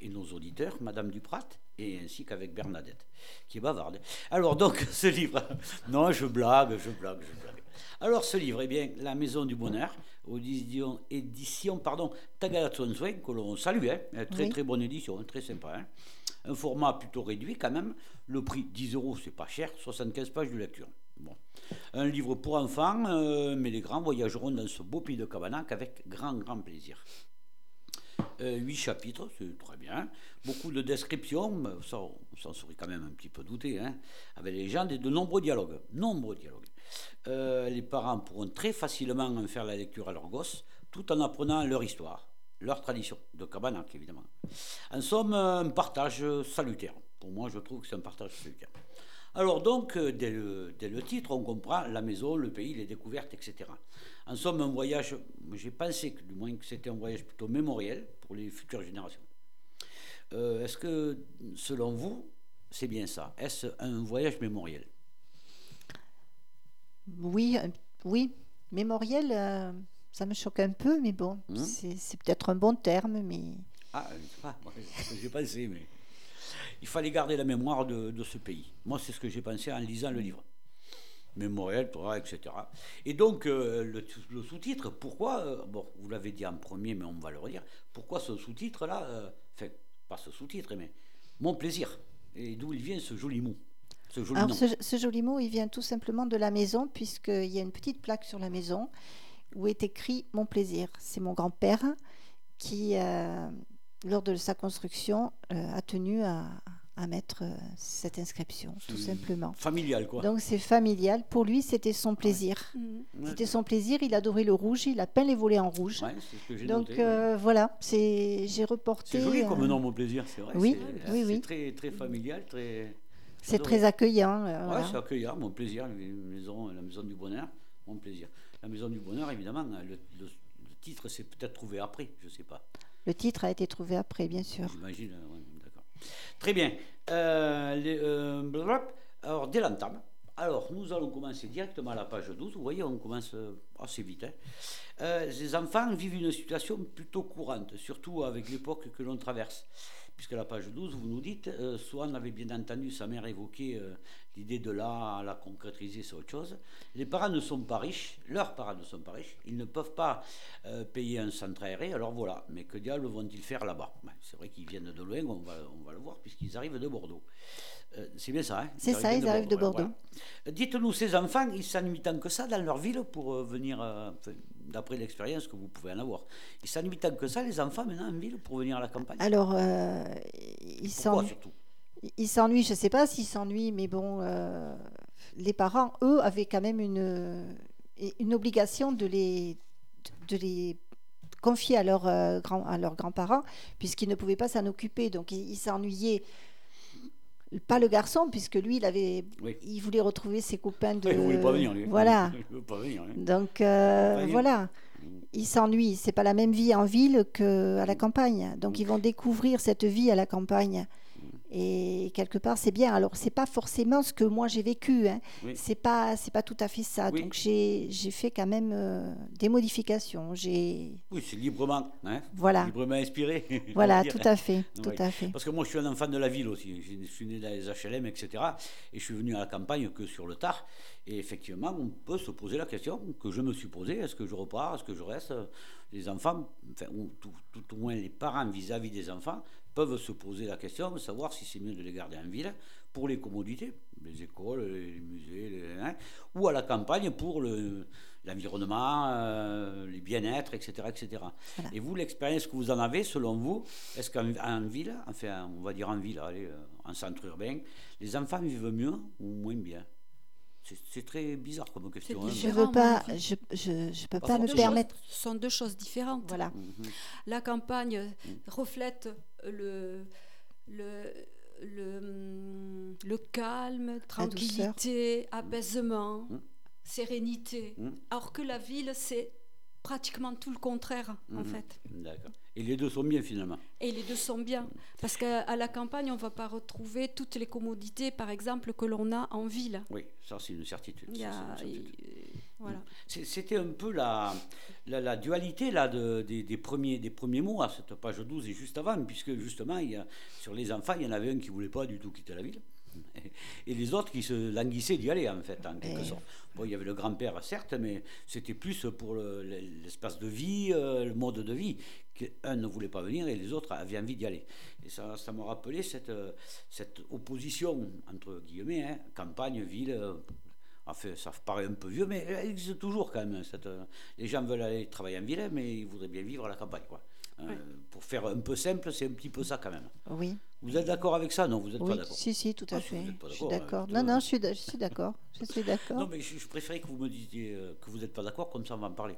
et, nos auditeurs, Madame Duprat, et ainsi qu'avec Bernadette, qui est bavarde. Alors donc, ce livre, non, je blague, je blague, je blague. Alors ce livre, eh bien, La Maison du Bonheur, édition, édition pardon, Tagalatonsway, que l'on salue, hein, très très bonne édition, hein, très sympa. Hein. Un format plutôt réduit quand même, le prix 10 euros, c'est pas cher, 75 pages de lecture. Bon. Un livre pour enfants, euh, mais les grands voyageront dans ce beau pays de Cabanac avec grand grand plaisir. Euh, huit chapitres, c'est très bien. Beaucoup de descriptions, ça, on s'en serait quand même un petit peu douté, hein, avec les gens, et de nombreux dialogues. Nombreux dialogues. Euh, les parents pourront très facilement en faire la lecture à leurs gosses, tout en apprenant leur histoire, leur tradition, de Cabanac évidemment. En somme, un partage salutaire. Pour moi, je trouve que c'est un partage salutaire. Alors donc, euh, dès le, titre, on comprend la maison, le pays, les découvertes, etc. En somme, un voyage, j'ai pensé que du moins que c'était un voyage plutôt mémoriel pour les futures générations. Euh, est-ce que, selon vous, c'est bien ça? Est-ce un voyage mémoriel? Oui, oui. Mémoriel, euh, ça me choque un peu, mais bon, hmm c'est peut-être un bon terme, mais... Ah, je sais pas, j'ai pensé, mais il fallait garder la mémoire de, ce pays. Moi, c'est ce que j'ai pensé en lisant le livre. Mémoriel, etc. Et donc, euh, le, sous-titre, pourquoi, euh, bon, vous l'avez dit en premier, mais on va le redire, pourquoi ce sous-titre-là, euh, enfin, pas ce sous-titre, mais Mon plaisir, et d'où il vient ce joli mot ce joli, Alors, ce, joli mot, il vient tout simplement de la maison, puisqu'il y a une petite plaque sur la maison où est écrit Mon plaisir. C'est mon grand-père qui, lors de sa construction, a tenu à, mettre euh, cette inscription, tout simplement. Familial, quoi. Donc c'est familial. Pour lui, c'était son plaisir. Mmh. C'était son plaisir. Il adorait le rouge. Il a peint les volets en rouge. Donc euh, voilà, c'est j'ai reporté. C'est joli comme nom, mon plaisir, c'est vrai. Oui, oui, oui. Très, très familial, très. C'est très accueillant. Oui, c'est accueillant, mon plaisir. La maison, la maison du bonheur, mon plaisir. La maison du bonheur, évidemment, le, le titre s'est peut-être trouvé après, je ne sais pas. Le titre a été trouvé après, bien sûr. J'imagine, d'accord. Très bien. Euh, euh, alors, dès l'entame, alors, nous allons commencer directement à la page 12. Vous voyez, on commence euh, assez vite. Hein. Les enfants vivent une situation plutôt courante, surtout avec l'époque que l'on traverse puisque la page 12, vous nous dites, euh, Swan avait bien entendu sa mère évoquer euh, l'idée de là la concrétiser, c'est autre chose. Les parents ne sont pas riches, leurs parents ne sont pas riches, ils ne peuvent pas euh, payer un centre aéré, alors voilà, mais que diable vont-ils faire là-bas? Ben, C'est vrai qu'ils viennent de loin, on va, on va le voir, puisqu'ils arrivent de Bordeaux. c'est bien ça, hein? C'est ça, ils arrivent de Bordeaux. Dites-nous, ces enfants, ils s'ennuient tant que ça dans leur ville pour venir d'après l'expérience que vous pouvez en avoir. Ils s'ennuient tant que ça, les enfants, maintenant, en ville, pour venir à la campagne Alors, euh, ils s'ennuient. Ils s'ennuient, je ne sais pas s'ils s'ennuient, mais bon, euh, les parents, eux, avaient quand même une, une obligation de les, de les confier à, leur, euh, grand, à leurs grands-parents, puisqu'ils ne pouvaient pas s'en occuper. Donc, ils s'ennuyaient pas le garçon, puisque lui, il avait, il voulait retrouver ses copains de. il voulait pas venir, lui. Voilà. Pas venir, Donc euh, voilà, mm. il s'ennuie. C'est pas la même vie en ville qu'à la campagne. Donc mm. ils vont découvrir cette vie à la campagne. Et quelque part, c'est bien. Alors, c'est pas forcément ce que moi j'ai vécu. Hein. C'est pas, c'est pas tout à fait ça. Donc, j'ai fait quand même euh, des modifications. J'ai. Oui, c'est librement. Hein voilà. Librement inspiré. Voilà, tout à fait, tout à fait. Parce que moi, je suis un enfant de la ville aussi. Je suis né dans les HLM, etc. Et je suis venu à la campagne que sur le tard. Et effectivement, on peut se poser la question que je me suis posée est-ce que je repars? Est-ce que je reste? Les enfants, enfin, tout, tout, au moins les parents vis à -vis des enfants, peuvent se poser la question de savoir si c'est mieux de les garder en ville pour les commodités, les écoles, les musées, les, hein, ou à la campagne pour l'environnement, euh, les bien-être, etc. etc. Et vous, l'expérience que vous en avez, selon vous, est-ce qu'en ville, enfin, on va dire en ville, allez, euh, en centre urbain, les enfants vivent mieux ou moins bien? C'est très bizarre comme question. Hein, je ne veux pas, je, je, je peux pas, me permettre. ce sont deux choses différentes. Voilà. Mhm. La campagne mhm. reflète le, le, le, le calme, tranquillité, apaisement, mhm. sérénité. Alors que la ville, c'est pratiquement tout le contraire, en fait. D'accord. Et les deux sont bien finalement. Et les deux sont bien. Parce qu'à la campagne, on ne va pas retrouver toutes les commodités, par exemple, que l'on a en ville. Oui, ça c'est une certitude. voilà. C'était un peu la, la, dualité là, de, des, premiers, des premiers mots à cette page 12 et juste avant, puisque justement, il y a, sur les enfants, il y en avait un qui ne voulait pas du tout quitter la ville et les autres qui se languissaient d'y aller, en fait, en quelque sorte. Bon, il y avait le grand-père, certes, mais c'était plus pour l'espace de vie, euh, le mode de vie, qu'un ne voulait pas venir et les autres avaient envie d'y aller. Et ça, ça m'a rappelé cette, cette opposition, entre guillemets, hein, campagne, ville. Euh, enfin, ça paraît un peu vieux, mais elle existe toujours quand même. Cette, les gens veulent aller travailler en ville, mais ils voudraient bien vivre à la campagne. Quoi. Euh, pour faire un peu simple, c'est un petit peu ça quand même. Oui. Vous êtes d'accord avec ça? Non, vous n'êtes pas d'accord Si, si, tout à ah, fait. Je suis d'accord. Non, non, je suis, je d'accord. Je suis d'accord. Non, mais je, préférais que vous me disiez euh, que vous n'êtes pas d'accord, comme ça on va en parler.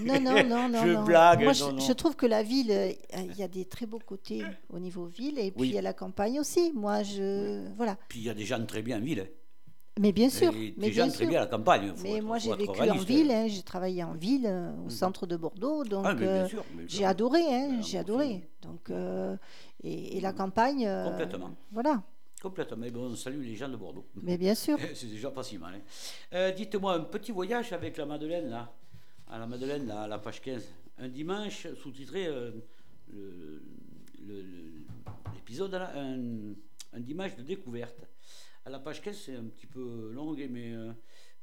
non, non, non, non. Je blague. Moi, je, trouve que la ville, euh, il y a des très beaux côtés au niveau ville, et puis il y a la campagne aussi. Moi, je. Voilà. Puis il y a des gens très bien en ville. Mais bien sûr. mais bien très bien à la campagne. mais moi, j'ai vécu en ville, hein, j'ai travaillé en ville, euh, au mm. centre de Bordeaux, donc ah, euh, j'ai adoré, hein, j'ai adoré. Donc, euh, et, la campagne. Complètement. Voilà. Complètement. Mais bon, on salue les gens de Bordeaux. Mais bien sûr. C'est déjà pas si mal. Hein. Dites-moi, un petit voyage avec la Madeleine, là, à la Madeleine, là, à la page 15. Un dimanche, sous-titré, l'épisode, là, un dimanche de découverte. À la page 15, c'est un petit peu long, mais euh,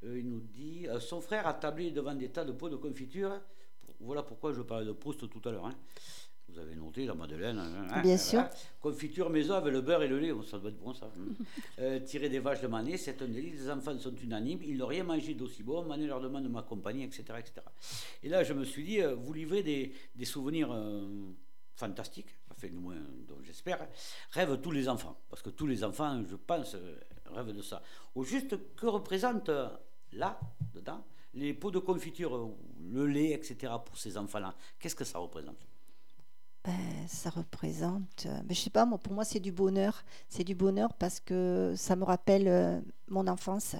euh, il nous dit euh, Son frère a tablé devant des tas de pots de confiture. Voilà pourquoi je parlais de Proust tout à l'heure. Hein. Vous avez noté la Madeleine. Hein, hein, Bien sûr. Confiture maison avec le beurre et le lait. ça doit être bon, ça. tirer des vaches de Manet, c'est un délit. Les enfants sont unanimes. Ils n'ont rien mangé d'aussi bon. Manet leur demande de m'accompagner, etc., etc. Et là, je me suis dit vous livrez des, des souvenirs fantastiques du moins donc j'espère, rêvent tous les enfants. Parce que tous les enfants, je pense, rêvent de ça. Au juste, que représente là, dedans, les pots de confiture, le lait, etc., pour ces enfants-là? Qu'est-ce que ça représente? Ben, ça représente, mais ben, je sais pas, moi, pour moi c'est du bonheur. C'est du bonheur parce que ça me rappelle euh, mon enfance.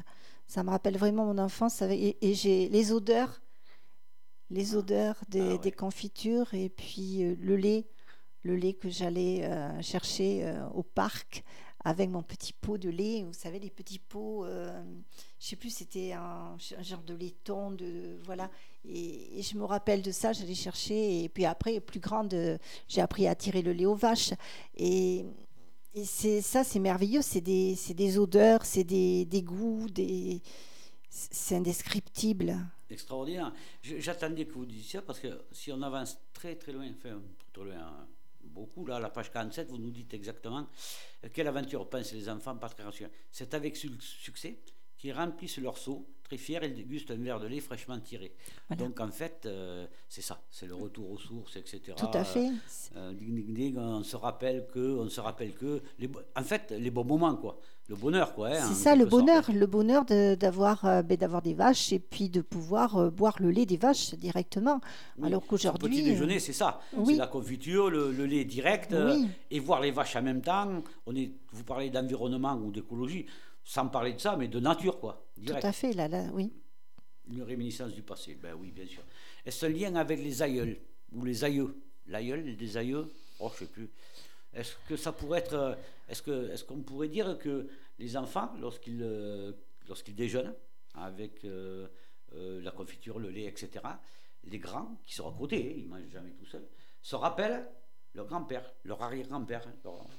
Ça me rappelle vraiment mon enfance et, j'ai les odeurs, les odeurs des, ah des confitures et puis euh, le lait le lait que j'allais euh, chercher euh, au parc avec mon petit pot de lait. Vous savez, les petits pots, euh, je sais plus, c'était un, genre de laiton, de, voilà. Et, je me rappelle de ça, j'allais chercher. Et puis après, plus grande, j'ai appris à tirer le lait aux vaches. Et, c'est ça, c'est merveilleux. C'est des, des, odeurs, c'est des, des, goûts, c'est indescriptible. Extraordinaire. J'attendais que vous disiez ça parce que si on avance très très loin, enfin, très loin beaucoup. Là, à la page 47, vous nous dites exactement euh, quelle aventure pensent les enfants pas très rassurés. C'est avec succès qu'ils remplissent leur seau, très fiers, et dégustent un verre de lait fraîchement tiré. Donc en fait, euh, c'est ça, c'est le retour aux sources, etc. Tout à fait. Euh, on se rappelle que, on se rappelle que, les, en fait, les bons moments, quoi le bonheur, quoi. Hein, c'est ça, le bonheur, le bonheur d'avoir euh, ben, d'avoir des vaches et puis de pouvoir euh, boire le lait des vaches directement. Alors qu'aujourd'hui. Petit déjeuner, c'est ça. C'est la confiture, le, lait direct et voir les vaches en même temps. On est, vous parlez d'environnement ou d'écologie, sans parler de ça, mais de nature, quoi. Tout à fait, là, là, oui. Une réminiscence du passé, ben oui, bien sûr. Est-ce un lien avec les aïeuls ou les aïeux? L'aïeul, des aïeux Oh, je sais plus. Est-ce que ça pourrait être. Euh, est-ce qu'on est qu'on pourrait dire que les enfants, lorsqu'ils euh, déjeunent avec euh, la confiture, le lait, etc., les grands, qui sont à côté, ils ne mangent jamais tout seuls, se rappellent leur grand-père, leur arrière-grand-père,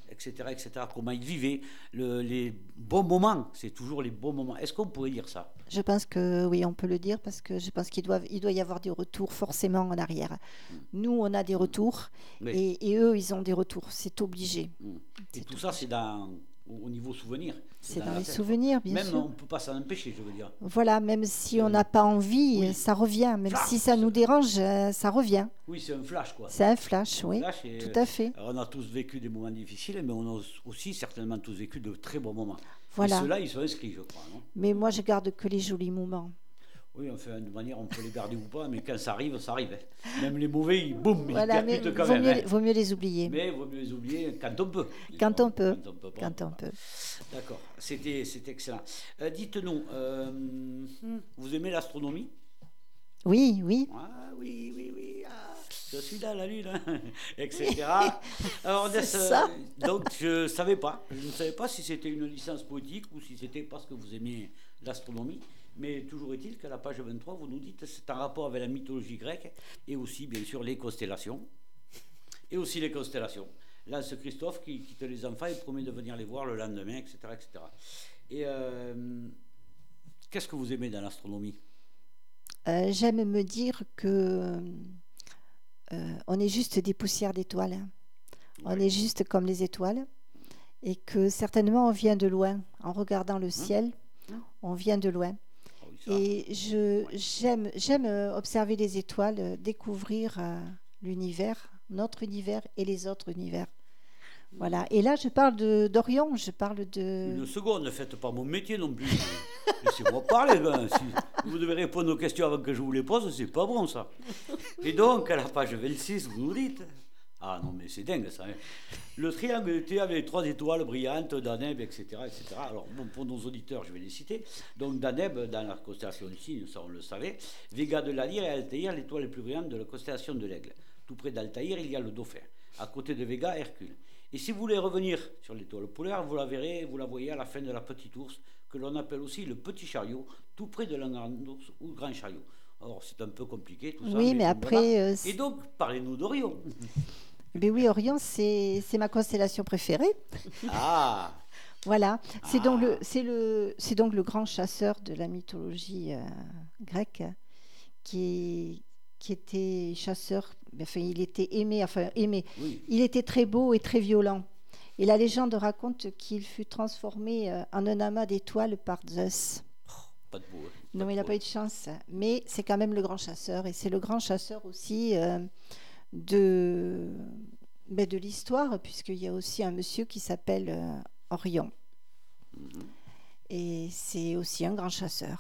etc., etc., comment ils vivaient, les bons moments, c'est toujours les bons moments. Est-ce qu'on pourrait dire ça? Je pense que oui, on peut le dire, parce que je pense qu'il doit, il doit y avoir des retours forcément en arrière. Hmm. Nous, on a des retours, et, eux, ils ont des retours, c'est obligé. Hmm. Et tout ça, c'est dans au niveau souvenir. C'est dans, les souvenirs, bien même sûr. Même on ne peut pas s'en empêcher, je veux dire. Voilà, même si on n'a pas envie, ça revient. Même si ça nous dérange, euh, ça revient. Oui, c'est un flash, quoi. C'est un flash, oui. tout à fait. on a tous vécu des moments difficiles, mais on a aussi certainement tous vécu de très bons moments. Voilà. Ceux-là, ils sont inscrits, je crois. Non? Mais moi, je garde que les jolis moments. Oui, enfin, de manière, on peut les garder ou pas, mais quand ça arrive, ça arrive. Même les mauvais, ils, boum, voilà, ils mais quand vaut même. Mieux, hein. Vaut mieux les oublier. Mais vaut mieux les oublier quand on peut. Quand on peut. Quand on peut. Peut. D'accord, c'était excellent. Euh, Dites-nous, euh, vous aimez l'astronomie? Oui, oui. Ah, oui, oui, oui. Ah, je suis là, la lune, hein, etc. Alors, ça. donc, je ne savais pas. Je ne savais pas si c'était une licence poétique ou si c'était parce que vous aimez l'astronomie. Mais toujours est-il qu'à la page 23, vous nous dites que c'est en rapport avec la mythologie grecque et aussi, bien sûr, les constellations. Et aussi les constellations. Là, c'est Christophe qui quitte les enfants et promet de venir les voir le lendemain, etc. etc. Et euh, qu'est-ce que vous aimez dans l'astronomie? Euh, J'aime me dire que euh, on est juste des poussières d'étoiles. Hein. On est juste comme les étoiles. Et que certainement on vient de loin. En regardant le ciel, on vient de loin. Et je, j'aime, j'aime observer les étoiles, découvrir euh, l'univers, notre univers et les autres univers. Voilà. Et là, je parle de, d'Orion, je parle de... Une seconde, ne faites pas mon métier non plus. Laissez-moi parler. Ben. Si vous devez répondre aux questions avant que je vous les pose, c'est pas bon ça. Et donc, à la page 26, vous nous dites... Ah non, mais c'est dingue ça. Hein. Le triangle était avec les trois étoiles brillantes, Daneb, etc. etc. Alors, bon, pour nos auditeurs, je vais les citer. Donc, Daneb, dans la constellation du cygne, ça on le savait. Vega de la Lyre et Altaïr, l'étoile la plus brillante de la constellation de l'Aigle. Tout près d'Altaïr, il y a le Dauphin. À côté de Vega, Hercule. Et si vous voulez revenir sur l'étoile polaire, vous la verrez, vous la voyez à la fin de la petite ours, que l'on appelle aussi le petit chariot, tout près de la grande ours ou grand chariot. Alors, c'est un peu compliqué tout ça. Oui, mais, après. Euh, et donc, parlez-nous d'Orion. Mais oui, Orion, c'est ma constellation préférée. Ah Voilà, c'est ah. donc, le, le, donc le grand chasseur de la mythologie euh, grecque qui, qui était chasseur, enfin il était aimé, enfin aimé, oui. il était très beau et très violent. Et la légende raconte qu'il fut transformé euh, en un amas d'étoiles par Zeus. Oh, pas de beau. Hein. Non, mais il n'a pas eu de chance. Mais c'est quand même le grand chasseur. Et c'est le grand chasseur aussi euh, de, ben de l'histoire, puisqu'il y a aussi un monsieur qui s'appelle euh, Orion. Mm -hmm. Et c'est aussi un grand chasseur.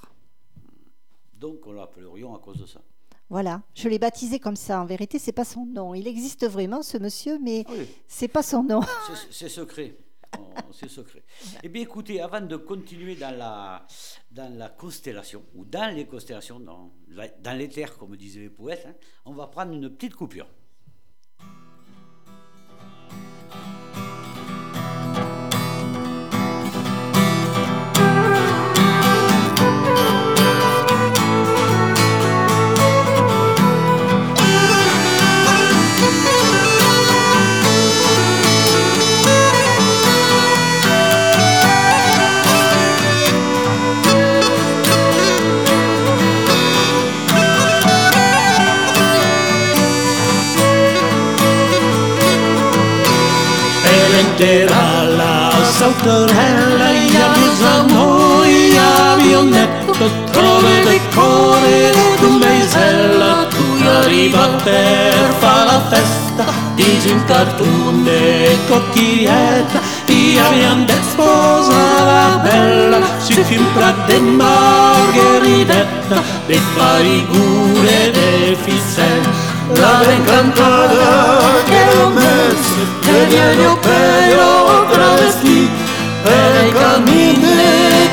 Donc on l'appelle Orion à cause de ça. Voilà, je l'ai baptisé comme ça. En vérité, c'est pas son nom. Il existe vraiment ce monsieur, mais oui. c'est pas son nom. C'est secret. Oh, c'est secret. Eh bien, écoutez, avant de continuer dans la, dans la constellation, ou dans les constellations, dans, dans l'éther, comme disaient les poètes, hein, on va prendre une petite coupure. La sauterella e avvisa noi avionetto trove decore d'un meisella tu arriva per fa la festa dici un cartoon de cocchietta e abbiamo de sposa la bella si film de margheridetta de farigure de fissette la ben cantada che ho messo che viene o pelo travesti Ei camin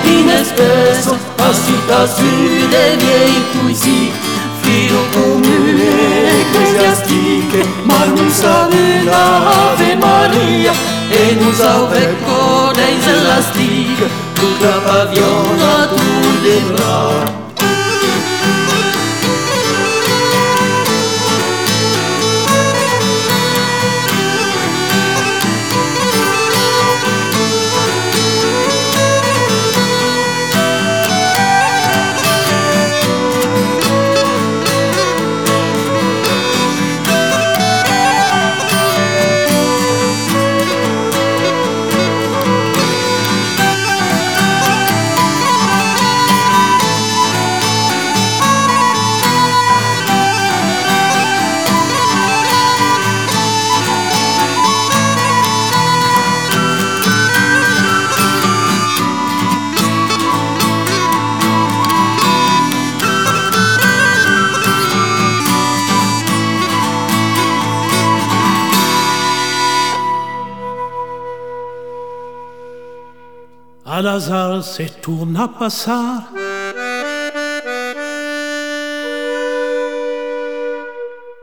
din espesso a cita su de miei tuisi Fiu comune ecclesiastiche Ma non sa ave Maria. E non sa ove corde in zelastica Tutta paviona tu devrai se tourne a.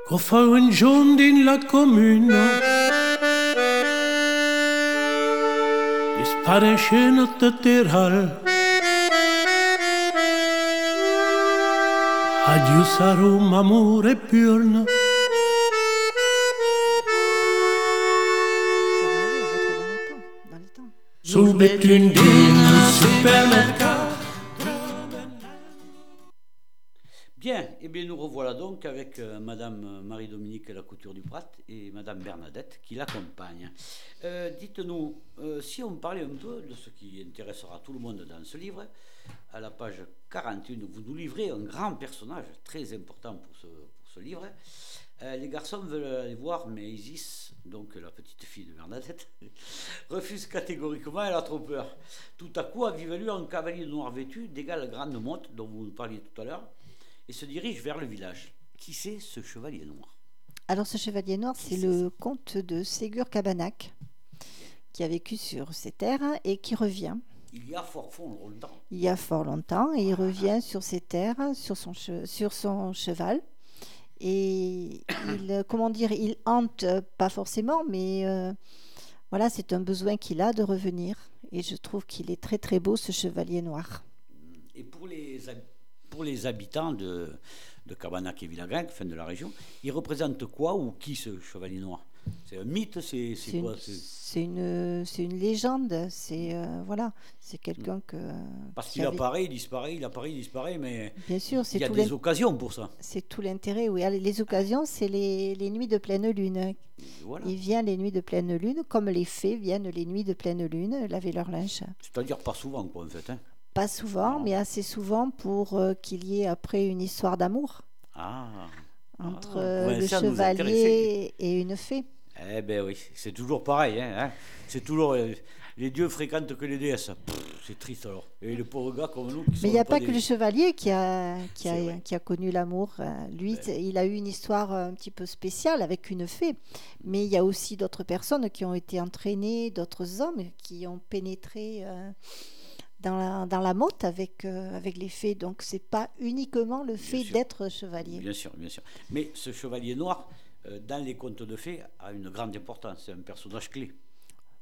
Ko fa un giorno in la comune Disparesce una teteral Adieu sarum amore purno Bien, eh bien nous revoilà donc avec euh, Madame Marie-Dominique La Couture du Prat et Madame Bernadette qui l'accompagnent. Euh, dites-nous, euh, si on parlait un peu de ce qui intéressera tout le monde dans ce livre, à la page 41, vous nous livrez un grand personnage très important pour ce, pour ce livre. Les garçons veulent aller voir, mais Isis, donc la petite fille de Bernadette, refuse catégoriquement, elle a trop peur. Tout à coup, a vu un cavalier noir vêtu d'égale grande monte, dont vous nous parliez tout à l'heure, et se dirige vers le village. Qui c'est ce chevalier noir? Alors ce chevalier noir, c'est le comte de Ségur Cabanac, qui a vécu sur ces terres et qui revient. Il y a fort, longtemps. Il y a fort longtemps, et il ah. revient sur ces terres, sur son, sur son cheval. Et il, comment dire, il hante, pas forcément, mais euh, voilà, c'est un besoin qu'il a de revenir. Et je trouve qu'il est très très beau, ce chevalier noir. Et pour les pour les habitants de, de Cabanac et Villagrin, fin de la région, il représente quoi ou qui ce chevalier noir? C'est un mythe C'est quoi C'est une, une légende. C'est euh, voilà, c'est quelqu'un que. Parce qu'il apparaît, il disparaît, il apparaît, il disparaît, mais. Bien sûr, il y a des occasions pour ça. C'est tout l'intérêt. Oui, les occasions, c'est les, les, nuits de pleine lune. Il vient les nuits de pleine lune, comme les fées viennent les nuits de pleine lune laver leur linge. C'est-à-dire pas souvent, quoi, en fait. Hein. Pas souvent, mais assez souvent pour euh, qu'il y ait après une histoire d'amour ah. entre ah. le chevalier et une fée. Eh ben oui, c'est toujours pareil. Hein, hein. c'est toujours euh, les dieux fréquentent que les déesses. C'est triste alors. Et le pauvre gars comme nous. Mais il n'y a pas, que le chevalier qui a, qui a, qui a connu l'amour. Hein. Lui, il a eu une histoire un petit peu spéciale avec une fée. Mais il y a aussi d'autres personnes qui ont été entraînées, d'autres hommes qui ont pénétré. Euh, dans la, dans la motte avec, euh, avec les fées. Donc, c'est pas uniquement le fait d'être chevalier. Bien sûr, bien sûr. Mais ce chevalier noir, euh, dans les contes de fées, a une grande importance. C'est un personnage clé.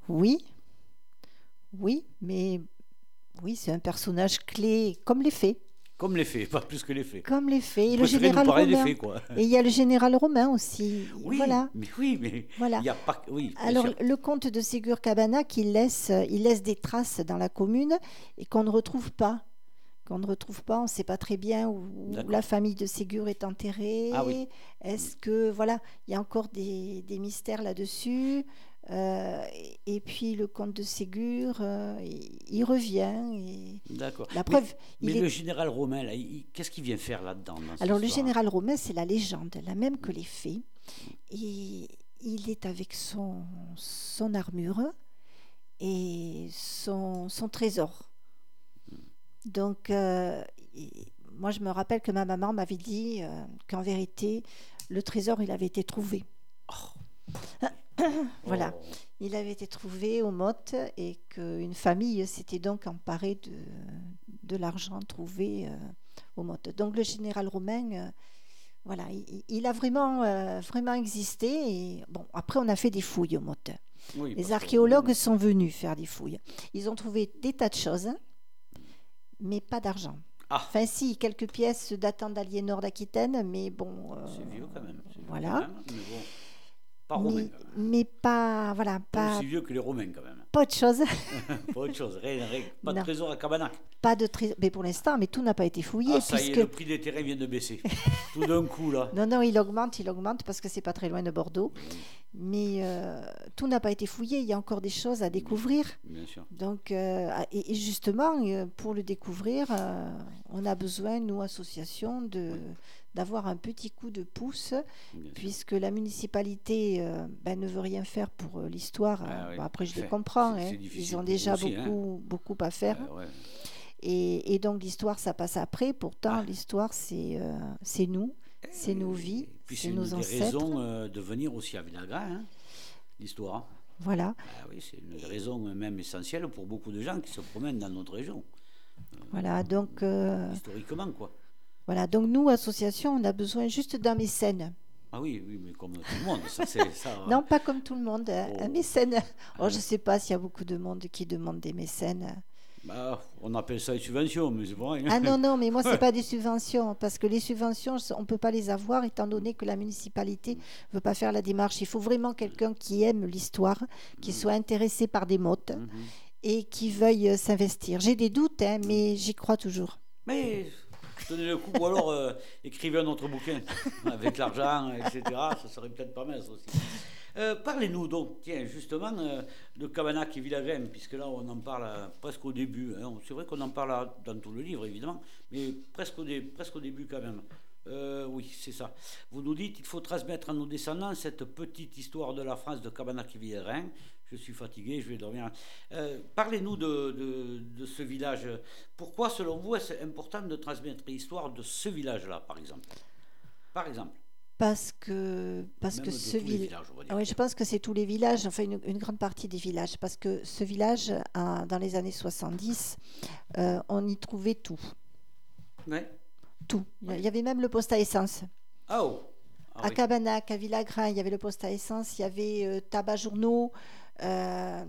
Oui, oui, mais oui, c'est un personnage clé comme les fées. Comme les faits, pas plus que les faits. Comme les faits. Et le général romain. Et il y a le général romain aussi. Oui, voilà. mais oui, mais voilà. il y a pas. Oui, Alors le comte de Ségur Cabana, il laisse, il laisse des traces dans la commune et qu'on ne retrouve pas. Qu'on ne retrouve pas, on ne sait pas très bien où, la famille de Ségur est enterrée. Ah, oui. Est-ce que voilà, il y a encore des, des mystères là-dessus. Euh, et puis le comte de Ségur, euh, il, revient. D'accord. La preuve. Mais, le général romain, qu'est-ce qu'il vient faire là-dedans Alors le général romain, c'est la légende, la même que les fées. Et il est avec son, son armure et son, son trésor. Donc, euh, moi, je me rappelle que ma maman m'avait dit qu'en vérité, le trésor, il avait été trouvé. Oh. voilà. Oh. Il avait été trouvé au Mottes et qu'une famille s'était donc emparée de, de l'argent trouvé euh, au Mottes. Donc le général romain, euh, voilà, il, a vraiment, euh, vraiment existé. Et, bon, après, on a fait des fouilles au Mottes. Les archéologues sont venus faire des fouilles. Ils ont trouvé des tas de choses, mais pas d'argent. Ah. Enfin, si, quelques pièces datant d'Aliénor d'Aquitaine, mais bon. C'est vieux quand même. Voilà. mais bon. Pas mais, pas, voilà, pas. aussi vieux que les Romains quand même. Pas autre chose. pas autre chose, rien, rien. pas de trésor à Cabanac. Pas de trésor, mais pour l'instant, mais tout n'a pas été fouillé. Ah, ça y est, le prix des terrains vient de baisser. tout d'un coup là. Non, non, il augmente, il augmente parce que c'est pas très loin de Bordeaux. Mais euh, tout n'a pas été fouillé. Il y a encore des choses à découvrir. Bien sûr. Donc, euh, et, justement, euh, pour le découvrir, on a besoin, nous, associations, de d'avoir un petit coup de pouce, puisque la municipalité ben, ne veut rien faire pour l'histoire. Ah après, je le comprends. Hein. Ils ont déjà hein. beaucoup, beaucoup à faire. et, donc, l'histoire, ça passe après. Pourtant, ah. l'histoire, c'est c'est nous, c'est nos vies, c'est nos ancêtres. raison de venir aussi à Vinagre, hein, l'histoire. Voilà. Ah oui, c'est une raison même essentielle pour beaucoup de gens qui se promènent dans notre région. Voilà, donc. historiquement, quoi. Voilà, donc nous, association, on a besoin juste d'un mécène. Ah oui, oui, mais comme tout le monde. Ça, ça, non, pas comme tout le monde. Un oh. mécène. Oh, je ne sais pas s'il y a beaucoup de monde qui demande des mécènes. Bah, on appelle ça une subvention, mais c'est vrai. Ah non, non, mais moi, ce n'est pas des subventions, parce que les subventions, on ne peut pas les avoir, étant donné que la municipalité ne veut pas faire la démarche. Il faut vraiment quelqu'un qui aime l'histoire, qui mm. soit intéressé par des mottes mm-hmm. et qui veuille euh, s'investir. J'ai des doutes, hein, mais j'y crois toujours. Mais tenez le coup, ou alors euh, écrivez un autre bouquin avec l'argent, etc. Ça serait peut-être pas mal, ça aussi. Euh, parlez-nous donc, tiens, justement, euh, de Cabanac et Villagrain, puisque là, on en parle euh, presque au début. Hein. C'est vrai qu'on en parle dans tout le livre, évidemment, mais presque au, début quand même. oui, c'est ça. Vous nous dites qu'il faut transmettre à nos descendants cette petite histoire de la France de Cabanac et Villagrain. Je suis fatigué, je vais dormir. Parlez-nous de, de, ce village. Pourquoi, selon vous, est-ce important de transmettre l'histoire de ce village-là, par exemple? Par exemple parce que parce que ce village, ah oui, je pense que c'est tous les villages, enfin une, grande partie des villages, parce que ce village, dans les années 70, euh, on y trouvait tout. Tout. Il y avait même le poste à essence. Ah, oh. ah à Cabanac, à Villagrain, il y avait le poste à essence, il y avait euh, tabac journaux. Euh,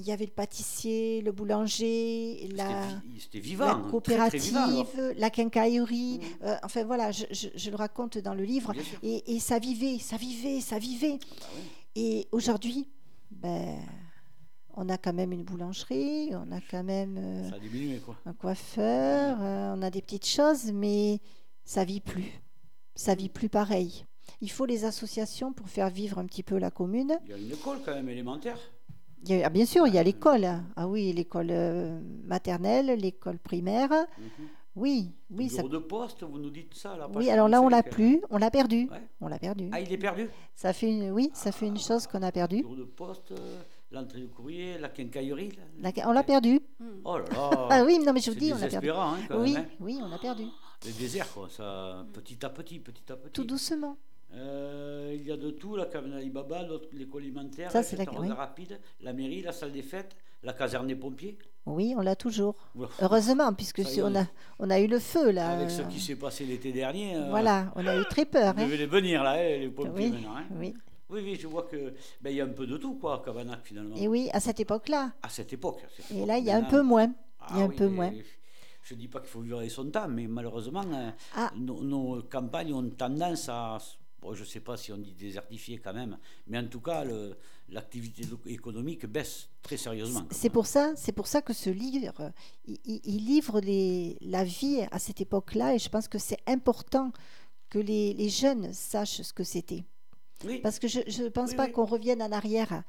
y avait le pâtissier, le boulanger, la, vivant, coopérative, la quincaillerie. Mm. Euh, enfin voilà, je, le raconte dans le livre. Et, ça vivait, ça vivait, ça vivait. Ah bah et aujourd'hui, ben, on a quand même une boulangerie, on a quand même euh, un coiffeur, euh, on a des petites choses, mais ça vit plus. Ça vit plus pareil. Il faut les associations pour faire vivre un petit peu la commune. Il y a une école quand même élémentaire. Ah, bien sûr, il y a l'école. Ah oui, l'école euh, maternelle, l'école primaire. Mhm. Oui, oui. Le bureau de poste, vous nous dites ça là Oui, alors là, on l'a plus, on l'a perdu. On l'a perdu. Ah, il est perdu? Ça fait une, oui, ça fait une chose qu'on a perdu. Le bureau de poste, euh, l'entrée du courrier, la quincaillerie. on l'a perdu. Oh là là. ah oui, non mais je vous dis, on l'a perdu. Hein, oui, hein. oui, on l'a perdu. Le désert, quoi, ça, petit à petit, petit à petit. Tout doucement. Euh, il y a de tout, la cabane Baba, l'école alimentaire, Ça, c'est la... rapide, la mairie, la salle des fêtes, la caserne des pompiers. Oui, on l'a toujours. Heureusement, puisque on, a, on a eu le feu là. Avec ce qui s'est passé l'été dernier. Euh, voilà, on a eu très peur. Vous hein. devez les venir là, hein, les pompiers oui, maintenant. Hein. Oui. Oui, oui, je vois que ben, il y a un peu de tout quoi, à Cabanac finalement. Et oui, à cette époque-là. À cette époque. Et là, il y a un peu moins. il y a un ah peu moins. Je ne dis pas qu'il faut vivre son temps, mais malheureusement, euh, ah. nos, campagnes ont tendance à je ne sais pas si on dit désertifié quand même, mais en tout cas, l'activité économique baisse très sérieusement. C'est pour ça, c'est pour ça que ce livre, il, livre les, la vie à cette époque-là, et je pense que c'est important que les, les jeunes sachent ce que c'était. Parce que je ne pense pas qu'on revienne en arrière.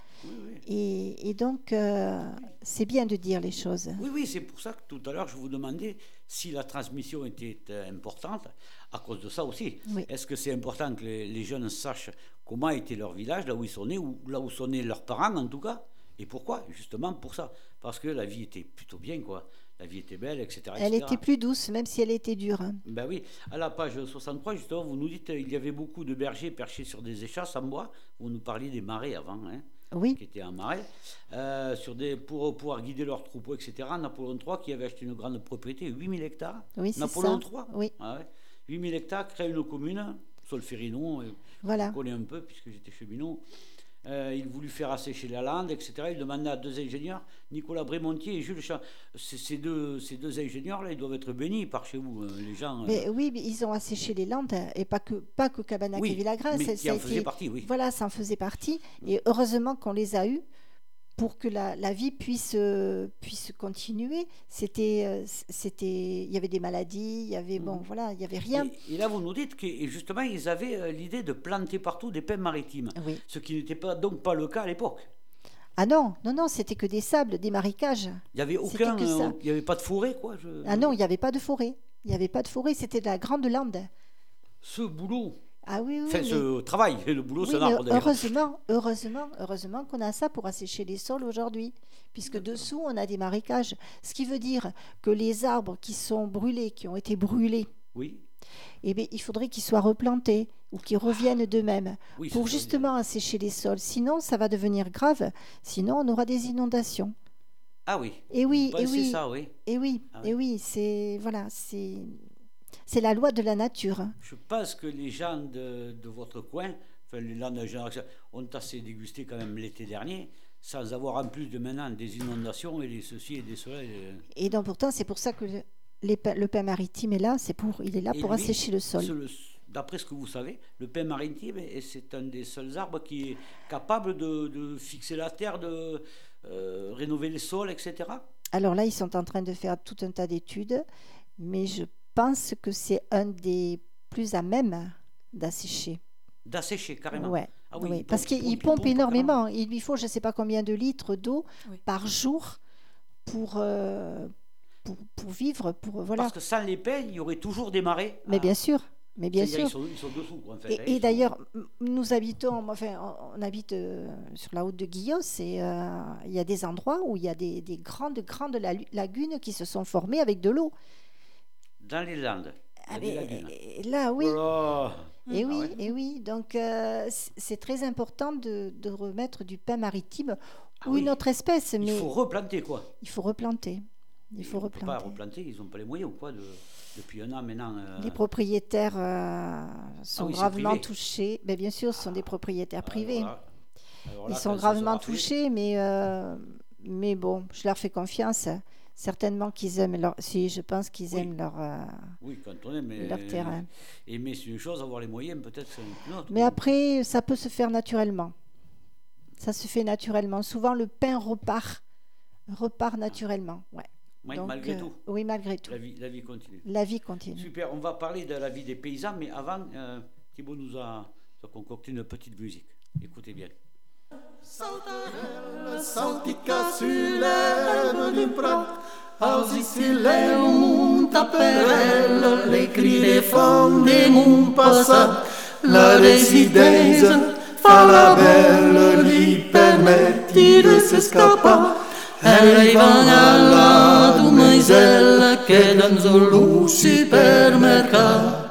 Et, et, donc, euh, c'est bien de dire les choses. Oui, oui, c'est pour ça que tout à l'heure, je vous demandais si la transmission était euh, importante, à cause de ça aussi. Est-ce que c'est important que les, les, jeunes sachent comment était leur village, là où ils sont nés, ou là où sont nés leurs parents en tout cas Et pourquoi Justement pour ça? Parce que la vie était plutôt bien, quoi la vie était belle, etc. Elle était plus douce, même si elle était dure. Hein. Ben oui, à la page 63, justement, vous nous dites qu'il y avait beaucoup de bergers perchés sur des échasses en bois. Vous nous parliez des marais avant, hein, oui. qui étaient en marais, euh, sur des, pour pouvoir guider leurs troupeaux, etc. Napoléon III, qui avait acheté une grande propriété, 8000 hectares. Oui, Napoléon III Oui. Ah 8000 hectares, crée une commune, Solferino, voilà. je connais un peu puisque j'étais cheminot. Euh, il voulut faire assécher la lande, etc. Il demanda à deux ingénieurs, Nicolas Brémontier et Jules Champ. Ces deux, ces deux ingénieurs-là, ils doivent être bénis par chez vous, euh, les gens. Euh. Mais, oui, mais ils ont asséché les landes, et pas que, pas que Cabanac et Villagrâce. Mais ça en faisait partie, oui. Voilà, ça en faisait partie. Et heureusement qu'on les a eus pour que la, la vie puisse, euh, puisse continuer. C'était, euh, c'était, il y avait des maladies, il y avait, bon, mhm. voilà, il y avait rien. Et, là, vous nous dites que justement, ils avaient euh, l'idée de planter partout des pins maritimes, ce qui n'était pas, donc pas le cas à l'époque. Ah non, non, non, c'était que des sables, des marécages. Il n'y avait aucun, il n'y avait pas de forêt, quoi. Ah non, il n'y avait pas de forêt. Il n'y avait pas de forêt, c'était de la grande lande. Ce boulot, ah oui, oui. Fait ce travail, le boulot, c'est Heureusement, heureusement, heureusement qu'on a ça pour assécher les sols aujourd'hui, puisque dessous, on a des marécages. Ce qui veut dire que les arbres qui sont brûlés, qui ont été brûlés, oui. eh bien, il faudrait qu'ils soient replantés ou qu'ils reviennent d'eux-mêmes pour justement assécher les sols. Sinon, ça va devenir grave. Sinon, on aura des inondations. Ah oui. Et oui, et oui. Ça, oui. Et oui, ah et oui, c'est voilà, c'est c'est la loi de la nature. Je pense que les gens de, de votre coin, enfin les landes de génération, ont assez dégusté quand même l'été dernier sans avoir en plus de maintenant des inondations et des ceci et des cela. Et donc pourtant, c'est pour ça que le, le pain maritime est là, c'est pour, il est là pour assécher le sol. D'après ce que vous savez, le pain maritime, c'est un des seuls arbres qui est capable de, fixer la terre, de euh, rénover les sols, etc. Alors là, ils sont en train de faire tout un tas d'études, mais je pense que c'est un des plus à même d'assécher. D'assécher, carrément. Ouais. Ah oui, parce qu'il pompe, énormément. Il lui faut je ne sais pas combien de litres d'eau par jour pour, euh, pour, pour, vivre. Pour, voilà. Parce que sans les pains, il y aurait toujours des marées. Mais bien sûr. Mais bien sûr. Ils sont, dessous. En fait, et, hein, d'ailleurs, nous habitons, enfin, on, habite euh, sur la route de Guillaume, et euh, il y a des endroits où il y a des, des grandes, grandes lagunes qui se sont formées avec de l'eau. Dans les Landes. Ah, là, oui. Oh et ah oui, et oui. Donc, euh, c'est très important de, de, remettre du pain maritime ah ou une autre espèce. Mais il faut replanter, quoi. Il faut replanter. Il faut replanter. pas replanter, ils n'ont pas les moyens, quoi, de, depuis un an maintenant. Euh. Les propriétaires euh, sont gravement touchés. Mais ben, bien sûr, ce sont des propriétaires privés. ils sont gravement touchés, mais, mais bon, je leur fais confiance certainement qu'ils aiment leur. Si, je pense qu'ils aiment leur. Euh, oui, quand on aime. Leur terrain. Aimer, c'est une chose, avoir les moyens, peut-être, c'est une autre. Mais après, ça peut se faire naturellement. Ça se fait naturellement. Souvent, le pain repart, repart naturellement. Ouais. Oui, malgré euh, tout. Oui, malgré tout. La vie, la vie, continue. La vie continue. Super. On va parler de la vie des paysans, mais avant, euh, Thibault nous a, nous a concocté une petite musique. Écoutez bien. Saltarella, saltica sur l'herbe du prat, Ausicile un tapperella, le cri des femmes des mon passat, la résidence fa la belle, lui permetti de s'escapar. Arrivano alla domenicella che dans un supermercato.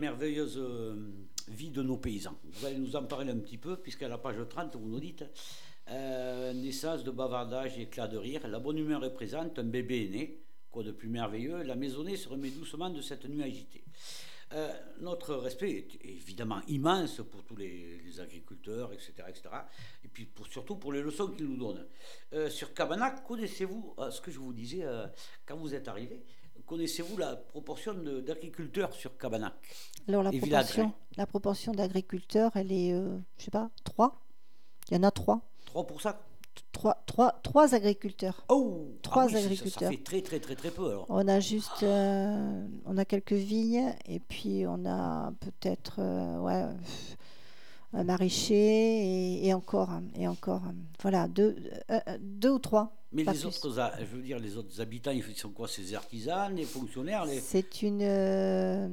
La dure et merveilleuse euh, vie de nos paysans. Vous allez nous en parler un petit peu, puisqu'à la page 30, vous nous dites euh, naissance de bavardage et éclat de rire. La bonne humeur est présente, un bébé est né. Quoi de plus merveilleux La maisonnée se remet doucement de cette nuit agitée. Euh, notre respect est évidemment immense pour tous les, agriculteurs, etc., etc. Et puis pour, surtout pour les leçons qu'ils nous donnent. sur Cabanac, connaissez-vous ce que je vous disais quand vous êtes arrivé Connaissez-vous la proportion d'agriculteurs sur Cabanac Alors la proportion, la proportion d'agriculteurs, elle est, euh, je sais pas, 3 Il y en a 3 3 pour ça 3, 3, 3 agriculteurs. Oh 3 ah agriculteurs. Ça, fait très très très très peu alors. On a juste, euh, on a quelques vignes et puis on a peut-être, euh, ouais, maraîcher et, encore, et encore, voilà, deux, deux ou trois. Mais les autres, je veux dire, les autres habitants, ils sont quoi Ces artisans, les fonctionnaires les... C'est une, euh,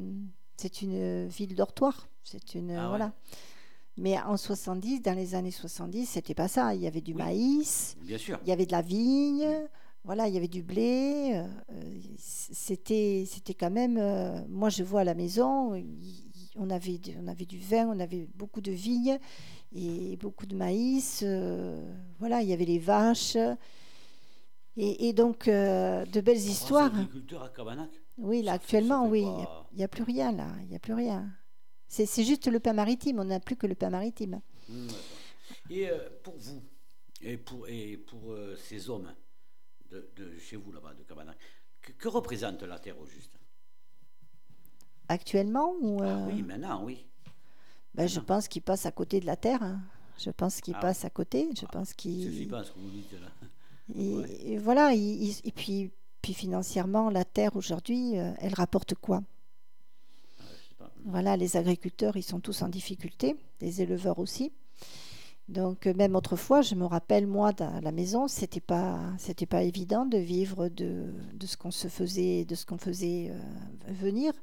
c'est une ville dortoir. C'est une, ah voilà. Mais en 70, dans les années 70, c'était pas ça. Il y avait du maïs. Bien sûr. Il y avait de la vigne. Voilà, il y avait du blé. Euh, c'était, c'était quand même. Euh, moi, je vois à la maison. On, avait, on avait du vin, on avait beaucoup de vignes et beaucoup de maïs. voilà, il y avait les vaches. Et, donc, de belles histoires. à Cabanac Oui, là, actuellement, oui. Il n'y a, plus rien, là. Il n'y a plus rien. C'est juste le pain maritime. On n'a plus que le pain maritime. Mmh, et pour vous, et pour, et pour ces hommes de, chez vous, là-bas, de Cabanac, que, représente la Terre au juste? Actuellement ou ah oui, maintenant, oui. Ben, je pense qu'il passe à côté de la Terre. Hein. Je pense qu'il ah passe à côté. Je ah, pense qu'il. pas ce que vous dites là. Et, voilà. et puis, puis financièrement, la Terre aujourd'hui, euh, elle rapporte quoi? Voilà, les agriculteurs, ils sont tous en difficulté, les éleveurs aussi. Donc euh, même autrefois, je me rappelle moi à la maison, c'était pas c'était pas évident de vivre de, de ce qu'on se faisait de ce qu'on faisait euh, venir,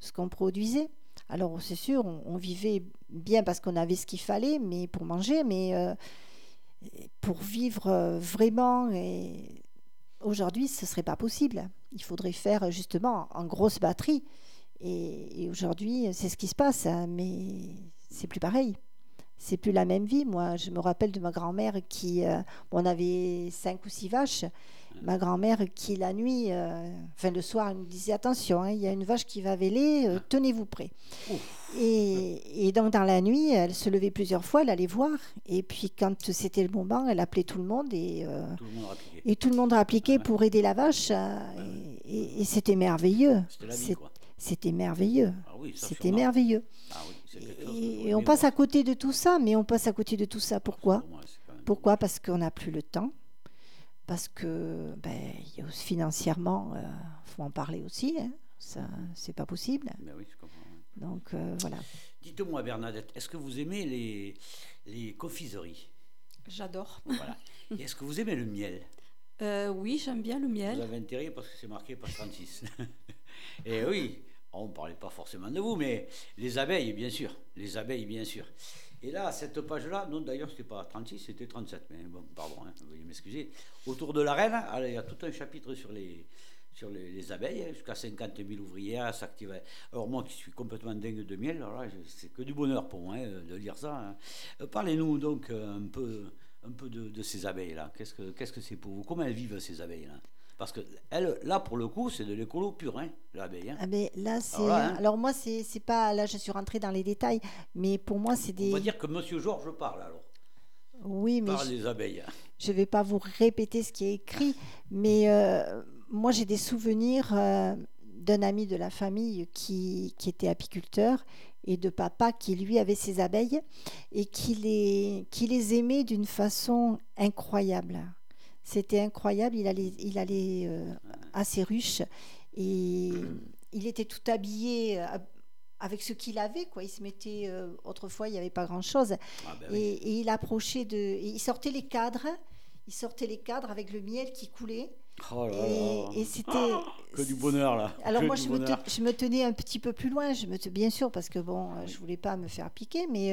ce qu'on produisait. Alors c'est sûr, on, vivait bien parce qu'on avait ce qu'il fallait, mais pour manger, mais euh, pour vivre vraiment et aujourd'hui, ce serait pas possible. Il faudrait faire justement en grosse batterie. Et, et aujourd'hui, c'est ce qui se passe, hein, mais c'est plus pareil c'est plus la même vie. Moi, je me rappelle de ma grand-mère qui, euh, on avait cinq ou six vaches. Ma grand-mère qui la nuit, euh, enfin le soir, elle nous disait attention, hein, il y a une vache qui va véler, euh, tenez-vous prêts. Et, donc dans la nuit, elle se levait plusieurs fois, elle allait voir. Et puis quand c'était le moment, elle appelait tout le monde et tout le monde, et tout le monde rappliquait pour aider la vache. et, c'était merveilleux. C'était merveilleux. Ah c'était merveilleux. Ah et, on passe à côté de tout ça, mais on passe à côté de tout ça. Pourquoi? Pourquoi? Parce qu'on n'a plus le temps. Parce que ben, financièrement, il euh, faut en parler aussi. Hein. Ça, c'est pas possible. Ben Donc euh, voilà. Dites-moi, Bernadette, est-ce que vous aimez les, les confiseries J'adore. Voilà. est-ce que vous aimez le miel? Euh, Oui, j'aime bien le miel. Vous avez intérêt parce que c'est marqué par 36. Et oui, on ne parlait pas forcément de vous, mais les abeilles, bien sûr. Les abeilles, bien sûr. Et là, cette page-là, non d'ailleurs, c'était pas 36, c'était 37, mais bon, pardon, hein, veuillez m'excuser. Autour de la reine, il y a tout un chapitre sur les, sur les, abeilles, hein, jusqu'à 50 000 ouvrières s'activaient. Alors moi qui suis complètement dingue de miel, c'est que du bonheur pour moi hein, de lire ça. Euh, parlez-nous donc euh, un peu, un peu de, ces abeilles-là. Qu'est-ce que c'est -ce que pour vous? Comment elles vivent ces abeilles-là? Parce que elle, là, pour le coup, c'est de l'écolo pur, hein, l'abeille. Hein. Ah ben, là, c'est. Hein. Alors, moi, c'est, c'est pas. Là, je suis rentrée dans les détails, mais pour moi, c'est des. On va dire que Monsieur Georges parle alors. Oui, mais. Par les abeilles. Je ne vais pas vous répéter ce qui est écrit, mais euh, moi, j'ai des souvenirs euh, d'un ami de la famille qui, qui était apiculteur et de papa qui lui avait ses abeilles et qui les, qui les aimait d'une façon incroyable. C'était incroyable. Il allait, il allait euh, à ses ruches et il était tout habillé euh, avec ce qu'il avait. Quoi. Il se mettait. Euh, autrefois, il n'y avait pas grand-chose. Ah, ben et, il approchait de. il sortait les cadres. Il sortait les cadres avec le miel qui coulait. Oh et, c'était que du bonheur là. Alors moi je me, je me, tenais un petit peu plus loin, je me bien sûr parce que bon, je je voulais pas me faire piquer, mais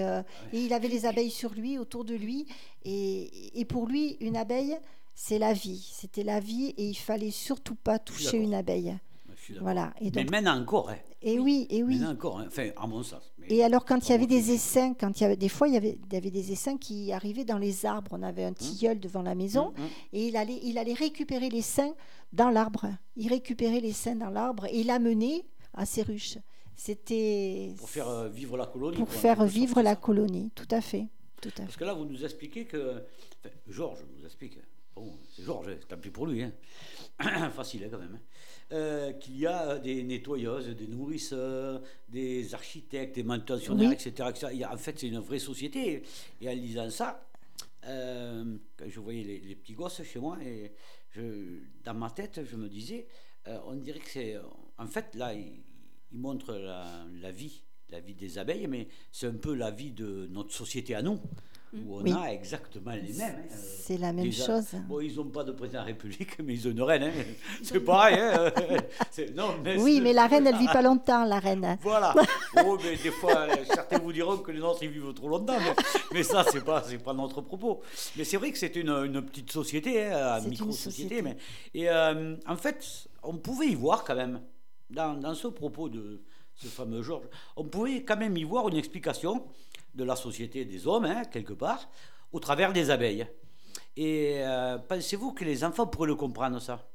et il avait les abeilles sur lui, autour de lui, et, et pour lui une abeille c'est la vie. C'était la vie et il fallait surtout pas toucher une abeille. Voilà. Et donc, mais maintenant encore. Hein. Et oui, et oui. Maintenant encore, hein. enfin, à mon sens. Et alors, quand il y avait des essaims, quand il y avait des fois, il y avait, il y avait des essaims qui arrivaient dans les arbres. On avait un hum. tilleul devant la maison hum, hum. et il allait, il allait récupérer les seins dans l'arbre. Il récupérait les seins dans l'arbre et il amenait à ses ruches. C'était pour faire euh, vivre la colonie. Pour faire vivre la colonie, tout à fait, tout à Parce que là, vous nous expliquez que Georges nous explique c'est Georges, tant pis pour lui. Hein. Facile hein, quand même. Hein. Euh, qu'il y a des nettoyeuses, des nourrisseurs, des architectes, des manutentionnaires, etc., Il y a, en fait, c'est une vraie société. Et en lisant ça, euh, quand je voyais les, petits gosses chez moi, et je, dans ma tête, je me disais, euh, on dirait que c'est. En fait, là, il, montre la, vie, la vie des abeilles, mais c'est un peu la vie de notre société à nous où on a exactement les mêmes. Hein. C'est la même chose. Bon, ils n'ont pas de président de la République, mais ils ont une reine. Hein. C'est pareil. Hein. Non, mais oui, mais la reine, elle vit pas longtemps, la reine. Voilà. Oh, mais des fois, certains vous diront que les nôtres, ils vivent trop longtemps. Mais, ça, ce n'est pas, pas notre propos. Mais c'est vrai que c'est une, une, petite société, une micro-société. Mais, et euh, en fait, on pouvait y voir quand même, dans, dans ce propos de ce fameux Georges, on pouvait quand même y voir une explication de la société des hommes, hein, quelque part, au travers des abeilles. Et euh, pensez-vous que les enfants pourraient le comprendre, ça?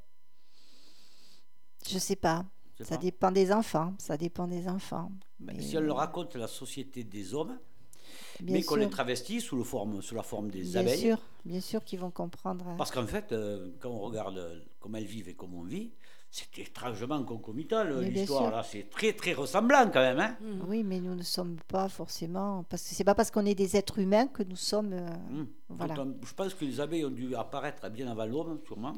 Je ne sais pas. Ça dépend des enfants. Ça dépend des enfants. Ben, si on leur raconte la société des hommes, mais qu'on les travestit sous, le forme, sous la forme des abeilles. Bien sûr, bien sûr qu'ils vont comprendre. Parce qu'en fait, euh, quand on regarde comment elles vivent et comment on vit, c'est étrangement concomitant l'histoire là, c'est très très ressemblant quand même. Hein mmh. Oui, mais nous ne sommes pas forcément parce que c'est pas parce qu'on est des êtres humains que nous sommes. Euh, mmh. voilà. je pense que les abeilles ont dû apparaître bien avant l'homme, sûrement.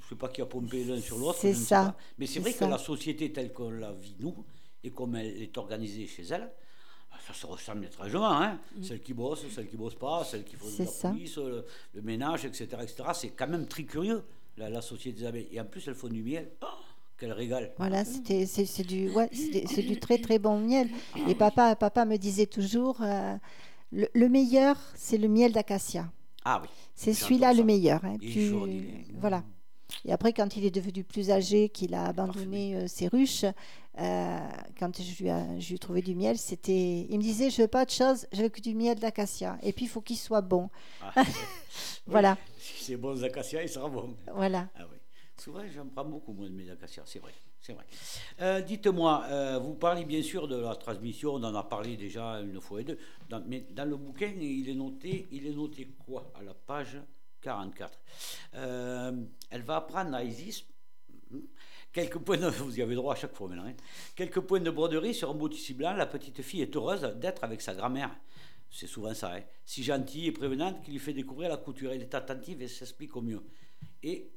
Je ne sais pas qui a pompé l'un sur l'autre. C'est ça. Mais c'est vrai que la société telle qu'on la vit nous et comme elle est organisée chez elle, ça se ressemble étrangement. Hein mmh. Celles qui bossent, celles qui bossent pas, celles qui font la police, le, le, ménage, etc. etc. C'est quand même très curieux la, société des abeilles. Et en plus, elles font du miel. Oh, quel régal. Voilà, c'était, c'est, du, ouais, c'est, du très très bon miel. Et papa, papa me disait toujours, euh, le, meilleur, c'est le miel d'acacia. Ah oui. C'est celui-là le meilleur. Hein. voilà. Et après, quand il est devenu plus âgé, qu'il a abandonné euh, ses ruches, euh, quand je lui, ai, trouvé du miel, c'était, il me disait, je veux pas autre chose, je veux que du miel d'acacia. Et puis, il faut qu'il soit bon. Ah, voilà. si c'est bon d'acacia, il sera bon. Voilà. Ah, oui. Souvent, j'en prends beaucoup, moi, de miel d'acacia, c'est vrai. C'est vrai. Euh, dites-moi, vous parlez bien sûr de la transmission, on en a parlé déjà une fois et deux, mais dans le bouquin, il est noté, il est noté quoi À la page? 44. Euh, elle va apprendre à Isis quelques points de, vous y avez droit à chaque fois quelques points de broderie sur un bout ici blanc. La petite fille est heureuse d'être avec sa grand-mère. C'est souvent ça, hein. si gentille et prévenante qu'il lui fait découvrir la couture. Elle est attentive et s'explique au mieux. Et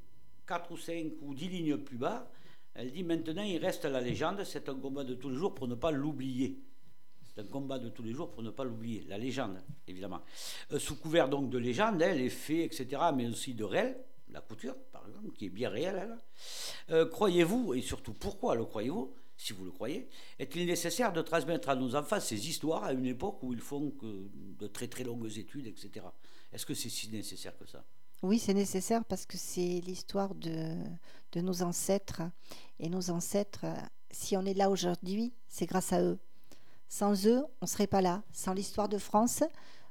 quatre ou cinq ou dix lignes plus bas, elle dit maintenant il reste la légende, c'est un combat de tous les jours pour ne pas l'oublier. Un combat de tous les jours pour ne pas l'oublier. La légende, évidemment. Euh, sous couvert donc de légende, hein, les faits, etc., mais aussi de réel, la couture, par exemple, qui est bien réelle. Euh, croyez-vous, et surtout pourquoi le croyez-vous, si vous le croyez, est-il nécessaire de transmettre à nos enfants ces histoires à une époque où ils font que de très très longues études, etc. Est-ce que c'est si nécessaire que ça? Oui, c'est nécessaire parce que c'est l'histoire de, de nos ancêtres. Et nos ancêtres, si on est là aujourd'hui, c'est grâce à eux. Sans eux, on ne serait pas là. Sans l'histoire de France,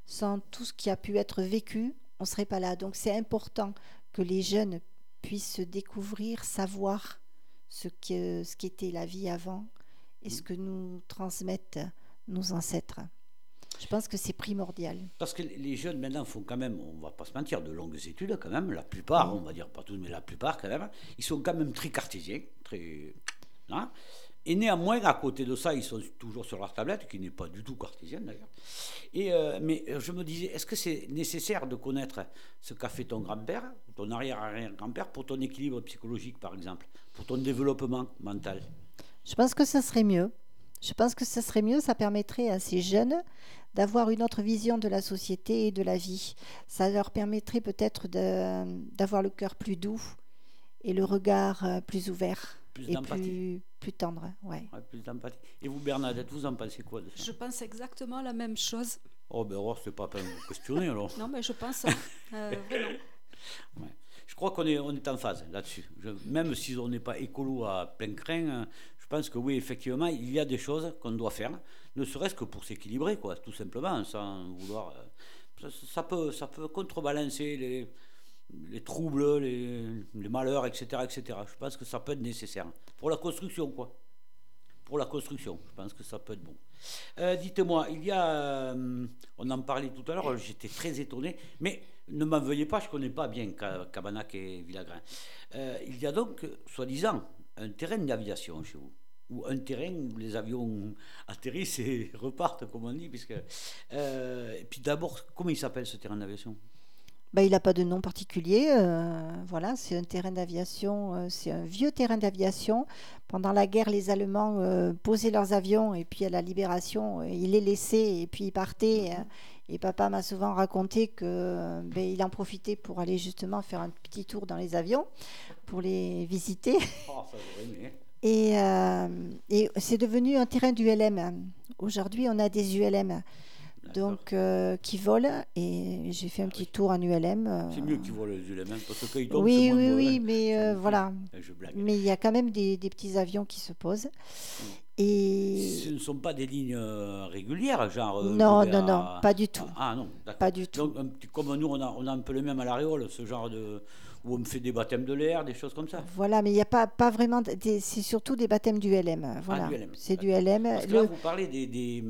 sans tout ce qui a pu être vécu, on ne serait pas là. Donc c'est important que les jeunes puissent découvrir, savoir ce qu'était ce la vie avant et ce que nous transmettent nos ancêtres. Je pense que c'est primordial. Parce que les jeunes maintenant font quand même, on va pas se mentir, de longues études quand même, la plupart, on va dire pas tous, mais la plupart quand même, ils sont quand même très cartésiens, très... Hein et néanmoins, à côté de ça, ils sont toujours sur leur tablette, qui n'est pas du tout cartésienne d'ailleurs. Euh, mais euh, je me disais, est-ce que c'est nécessaire de connaître ce qu'a fait ton grand-père, ton arrière-arrière-grand-père, pour ton équilibre psychologique, par exemple, pour ton développement mental? Je pense que ça serait mieux. Je pense que ça serait mieux, ça permettrait à ces jeunes d'avoir une autre vision de la société et de la vie. Ça leur permettrait peut-être d'avoir le cœur plus doux et le regard euh, plus ouvert. Plus d'empathie plus tendre. Ouais. plus d'empathie. Et vous, Bernadette, vous en pensez quoi de ça? Je pense exactement la même chose. Oh, ben, oh, c'est pas à questionner alors. non, mais je pense hein. euh, vraiment. Ouais. Je crois qu'on est, on est en phase là-dessus. Même si on n'est pas écolo à plein crin, hein, je pense que oui, effectivement, il y a des choses qu'on doit faire, ne serait-ce que pour s'équilibrer, quoi, tout simplement, sans vouloir. Euh, ça, peut, ça peut contrebalancer les, les troubles, les, malheurs, etc., etc. Je pense que ça peut être nécessaire. Pour la construction, quoi. Pour la construction, je pense que ça peut être bon. Euh, dites-moi, il y a, euh, on en parlait tout à l'heure, j'étais très étonné, mais ne m'en veuillez pas, je ne connais pas bien Cabanac et Villagrin. Euh, il y a donc, soi-disant, un terrain d'aviation chez vous ou un terrain où les avions atterrissent et repartent, comme on dit. Puisque, et puis d'abord, comment il s'appelle ce terrain d'aviation bah, il n'a pas de nom particulier. Euh, voilà, c'est un terrain d'aviation, euh, c'est un vieux terrain d'aviation. Pendant la guerre, les Allemands euh, posaient leurs avions et puis à la libération, ils les laissaient et puis ils partaient. Mhm. et papa m'a souvent raconté que ben, il en profitait pour aller justement faire un petit tour dans les avions pour les visiter. Oh, et, et c'est devenu un terrain d'ULM. Aujourd'hui, on a des ULM. Donc euh, qui volent et j'ai fait un ah petit tour en ULM. Euh, c'est mieux qu'ils volent les ULM hein, parce que quand ils tombent, Oui, oui, oui, mais voilà. Mais il y a quand même des, des, petits avions qui se posent. Mm. Et... Ce ne sont pas des lignes régulières, genre. Non, non, non, pas du tout. Ah, non, pas du tout. Donc, comme nous, on a, on a un peu le même à l'aréole, ce genre de où on me fait des baptêmes de l'air, des choses comme ça. Voilà, mais il n'y a pas, pas vraiment. C'est surtout des baptêmes du LM. Ah, voilà. C'est du LM. Parce que là, vous parlez des, des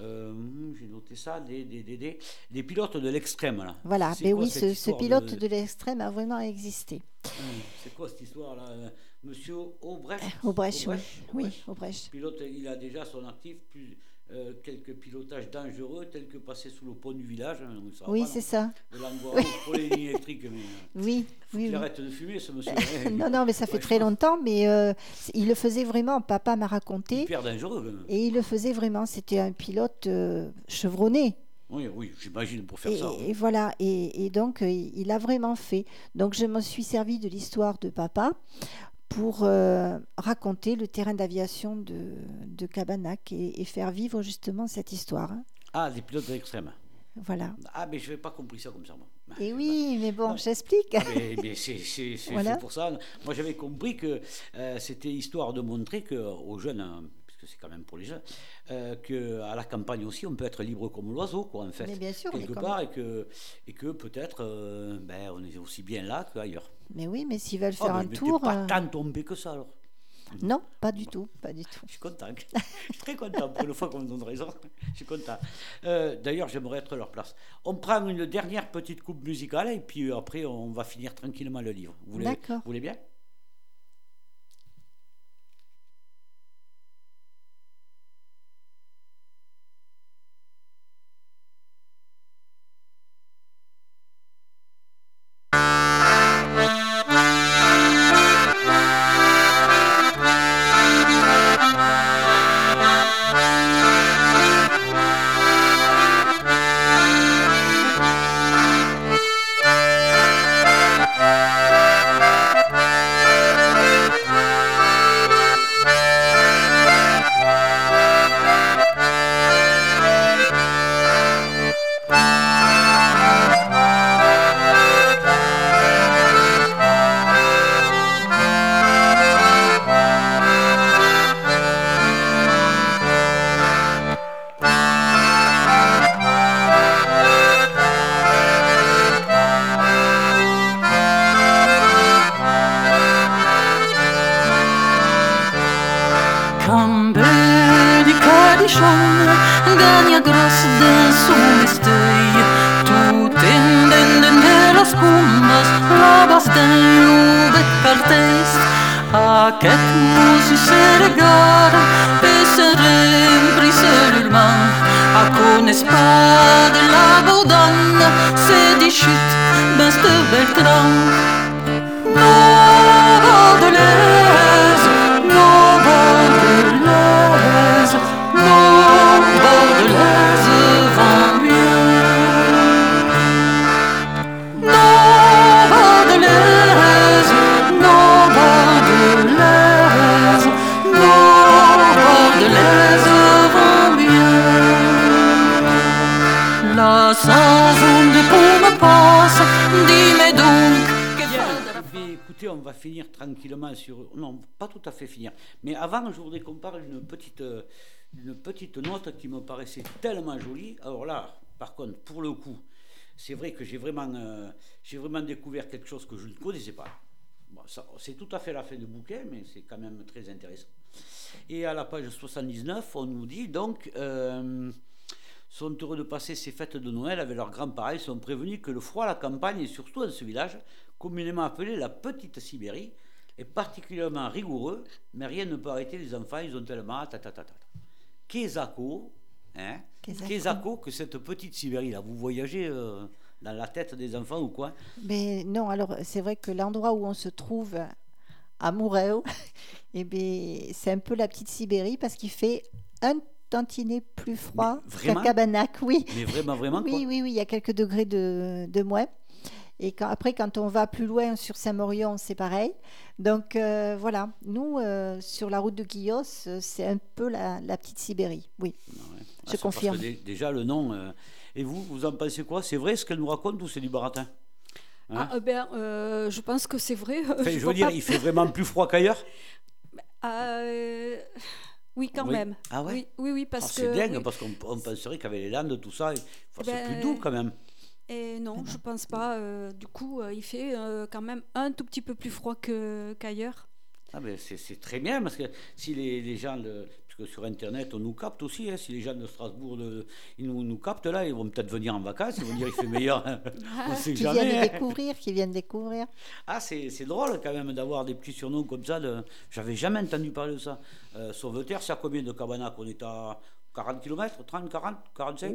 euh, j'ai noté ça, des, des, des, des, pilotes de l'extrême. Voilà, mais oui, ce, pilote de, l'extrême a vraiment existé. C'est quoi cette histoire-là Monsieur Aubrecht Aubrecht, oui. Aubrecht. Pilote, il a déjà son actif plus, euh, quelques pilotages dangereux, tels que passer sous le pont du village. Hein, oui, c'est ça. De oui. pour les lignes électriques. Mais, euh, oui, oui. Il arrête de fumer, ce monsieur. non, non, mais ça fait très longtemps, mais euh, il le faisait vraiment. Papa m'a raconté. Hyper dangereux. Et il le faisait vraiment. C'était un pilote chevronné. Oui, oui, j'imagine pour faire ça. Et voilà, et, et donc il a vraiment fait. Donc je me suis servi de l'histoire de papa pour euh, raconter le terrain d'aviation de, de Cabanac et, faire vivre justement cette histoire. Ah, des pilotes extrêmes. Voilà. Ah, mais je n'avais pas compris ça comme ça, moi. Et oui, mais bon, j'explique. Ah, mais, c'est pour ça. Moi, j'avais compris que euh, c'était histoire de montrer que, aux jeunes, hein, c'est quand même pour les jeunes, euh, qu'à la campagne aussi, on peut être libre comme l'oiseau, quoi, en fait. Mais bien sûr, quelque part, et que, et que peut-être, ben, on est aussi bien là qu'ailleurs. Mais oui, mais s'ils veulent oh, faire un tour. pas euh, tant tombé que ça alors. Non, pas du tout, pas du tout. Je suis content. Je suis très content pour une fois qu'on me donne raison. Je suis content. Euh, d'ailleurs, j'aimerais être à leur place. On prend une dernière petite coupe musicale et puis après, on va finir tranquillement le livre. Vous voulez, vous voulez bien? Quelque chose que je ne connaissais pas. Bon, c'est tout à fait la fin du bouquin, mais c'est quand même très intéressant. Et à la page 79, on nous dit donc euh, sont heureux de passer ces fêtes de Noël avec leurs grands-parents. Ils sont prévenus que le froid à la campagne, et surtout dans ce village, communément appelé la Petite Sibérie, est particulièrement rigoureux, mais rien ne peut arrêter les enfants, ils ont tellement... Ta, ta, ta, ta. Kezako, hein, que cette petite Sibérie là, vous voyagez euh, dans la tête des enfants ou quoi Mais non, alors c'est vrai que l'endroit où on se trouve à Moureu, eh ben, c'est un peu la petite Sibérie parce qu'il fait un tantinet plus froid qu'à Cabanac, oui. Mais vraiment, vraiment Oui, oui, oui, il y a quelques degrés de, de moins. Et quand, après, quand on va plus loin sur Saint-Maurion, c'est pareil. Donc euh, voilà, nous, euh, sur la route de Guillos, euh, c'est un peu la, petite Sibérie, oui. je confirme. déjà, le nom. Euh, et vous, vous en pensez quoi? C'est vrai ce qu'elle nous raconte ou c'est du baratin? Hein? Ah, ben, Je pense que c'est vrai. je, veux dire, il fait vraiment plus froid qu'ailleurs? Oui, quand même. Ah ouais? Oui, oui, parce ah, que. C'est dingue, parce qu'on penserait qu'avec les Landes, tout ça, c'est plus ben, doux quand même. Et non, je pense pas. Euh, du coup, euh, il fait euh, quand même un tout petit peu plus froid qu'ailleurs. ah ben c'est très bien parce que si les, les gens sur Internet, on nous capte aussi. Hein. si les gens de Strasbourg ils nous, nous, captent là, ils vont peut-être venir en vacances, ils vont dire qu'il fait meilleur. on sait qui jamais. viennent découvrir, qui viennent découvrir. Ah, c'est drôle quand même d'avoir des petits surnoms comme ça. De... J'avais jamais entendu parler de ça. Euh, Sauveterre, c'est à combien de Cabanac On est à 40 km 30, 40, 45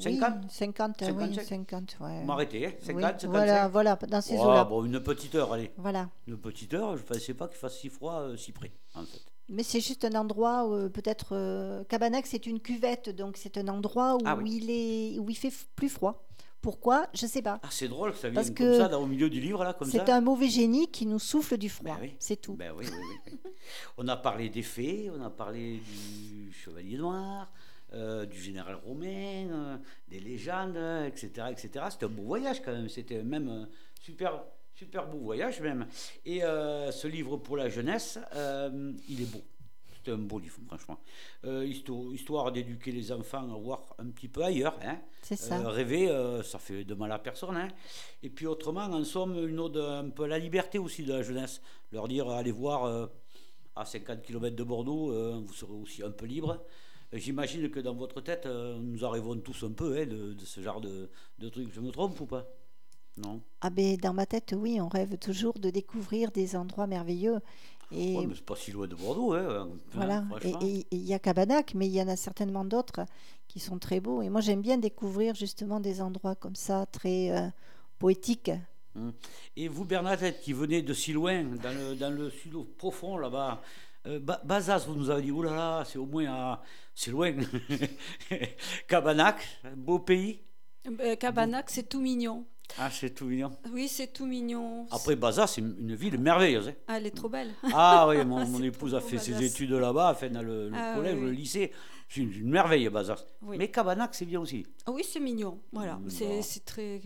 50 50, oui, 50, ouais. M'arrêter, hein 50, 55 Voilà, voilà, dans ces eaux-là. Bon, une petite heure, allez. Voilà. Une petite heure, je ne pensais pas qu'il fasse si froid, euh, si près, en fait. Mais c'est juste un endroit où peut-être euh, Cabanac c'est une cuvette donc c'est un endroit où, ah il est où il fait plus froid. Pourquoi? Je sais pas. Ah, c'est drôle que ça vienne comme ça au milieu du livre là comme ça. C'est un mauvais génie qui nous souffle du froid. Ben c'est tout. Ben oui, on a parlé des fées, on a parlé du chevalier noir. Euh, du général romain, euh, des légendes, etc. etc. C'était un beau voyage quand même, c'était même super, super beau voyage même. Et euh, ce livre pour la jeunesse, euh, il est beau. C'est un beau livre, franchement. Euh, histoire, d'éduquer les enfants à voir un petit peu ailleurs. Hein. C'est ça. rêver, ça fait de mal à personne. Hein. Et puis autrement, en somme, une ode un peu à la liberté aussi de la jeunesse. Leur dire, allez voir à 50 km de Bordeaux, vous serez aussi un peu libre. J'imagine que dans votre tête, nous arrivons tous un peu hein, de, ce genre de, de trucs. Je me trompe ou pas? Non. Ah ben dans ma tête, oui, on rêve toujours de découvrir des endroits merveilleux. Et ouais, mais c'est pas si loin de Bordeaux, hein, Voilà. Et il y a Cabanac, mais il y en a certainement d'autres qui sont très beaux. Et moi, j'aime bien découvrir justement des endroits comme ça, très euh, poétiques. Hum. Et vous, Bernadette, qui venez de si loin, dans le, dans le sud profond là-bas, euh, Bazas, vous nous avez dit, oh là là, c'est au moins à... c'est loin. Cabanac, beau pays? Euh, Cabanac, c'est tout mignon. Ah, c'est tout mignon. Oui, c'est tout mignon. Après, Baza, c'est une ville merveilleuse. Hein. Ah, elle est trop belle. Ah oui, mon, mon épouse a fait ses études là-bas, fait dans le, ah, collège, le lycée. C'est une, merveille, Baza. Mais Cabanac, c'est bien aussi. Ah oui, c'est mignon. Voilà, mm, c'est très.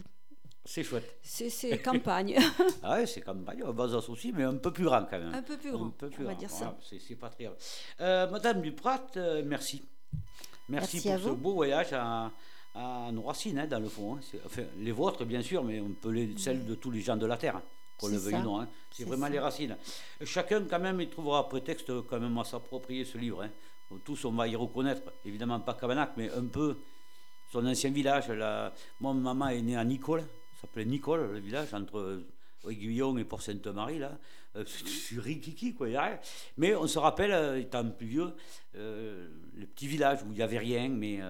C'est chouette. C'est campagne. ah oui, c'est campagne. Bazas aussi, mais un peu plus grand quand même. Un peu plus grand. Un peu plus on va dire ça. c'est pas très grave. Euh, Madame Duprat, euh, merci. Merci, pour ce beau voyage à à nos racines, hein, dans le fond. Hein. Enfin, les vôtres, bien sûr, mais on peut les, celles de tous les gens de la Terre, qu'on le veuille ou non. Hein. C'est vraiment les racines. Chacun, quand même, il trouvera prétexte quand même à s'approprier ce livre. Tous, on va y reconnaître, évidemment pas Cabanac, mais un peu son ancien village. La... Mon maman est née à Nicole, s'appelait Nicole, le village, entre Guillon et Port-Sainte-Marie, là. Euh, c'est rikiki, quoi. Mais on se rappelle, euh, étant plus vieux, euh, les petits villages où il n'y avait rien, mais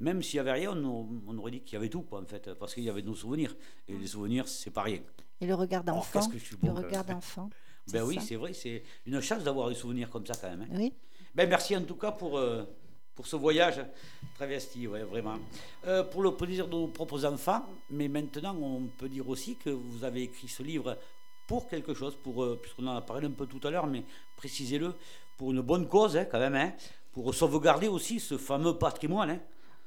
même s'il n'y avait rien, on, aurait dit qu'il y avait tout, quoi, en fait, parce qu'il y avait nos souvenirs. Et les souvenirs, c'est pas rien. Et le regard d'enfant. le regard d'enfant. Ben oui, c'est vrai, c'est une chance d'avoir des souvenirs comme ça, quand même. Hein. Oui. Ben merci en tout cas pour, euh, pour ce voyage travesti, ouais, vraiment. Euh, pour le plaisir de nos propres enfants, mais maintenant, on peut dire aussi que vous avez écrit ce livre pour quelque chose, pour, euh, puisqu'on en a parlé un peu tout à l'heure, mais précisez-le, pour une bonne cause, hein, quand même, hein, pour sauvegarder aussi ce fameux patrimoine. Hein,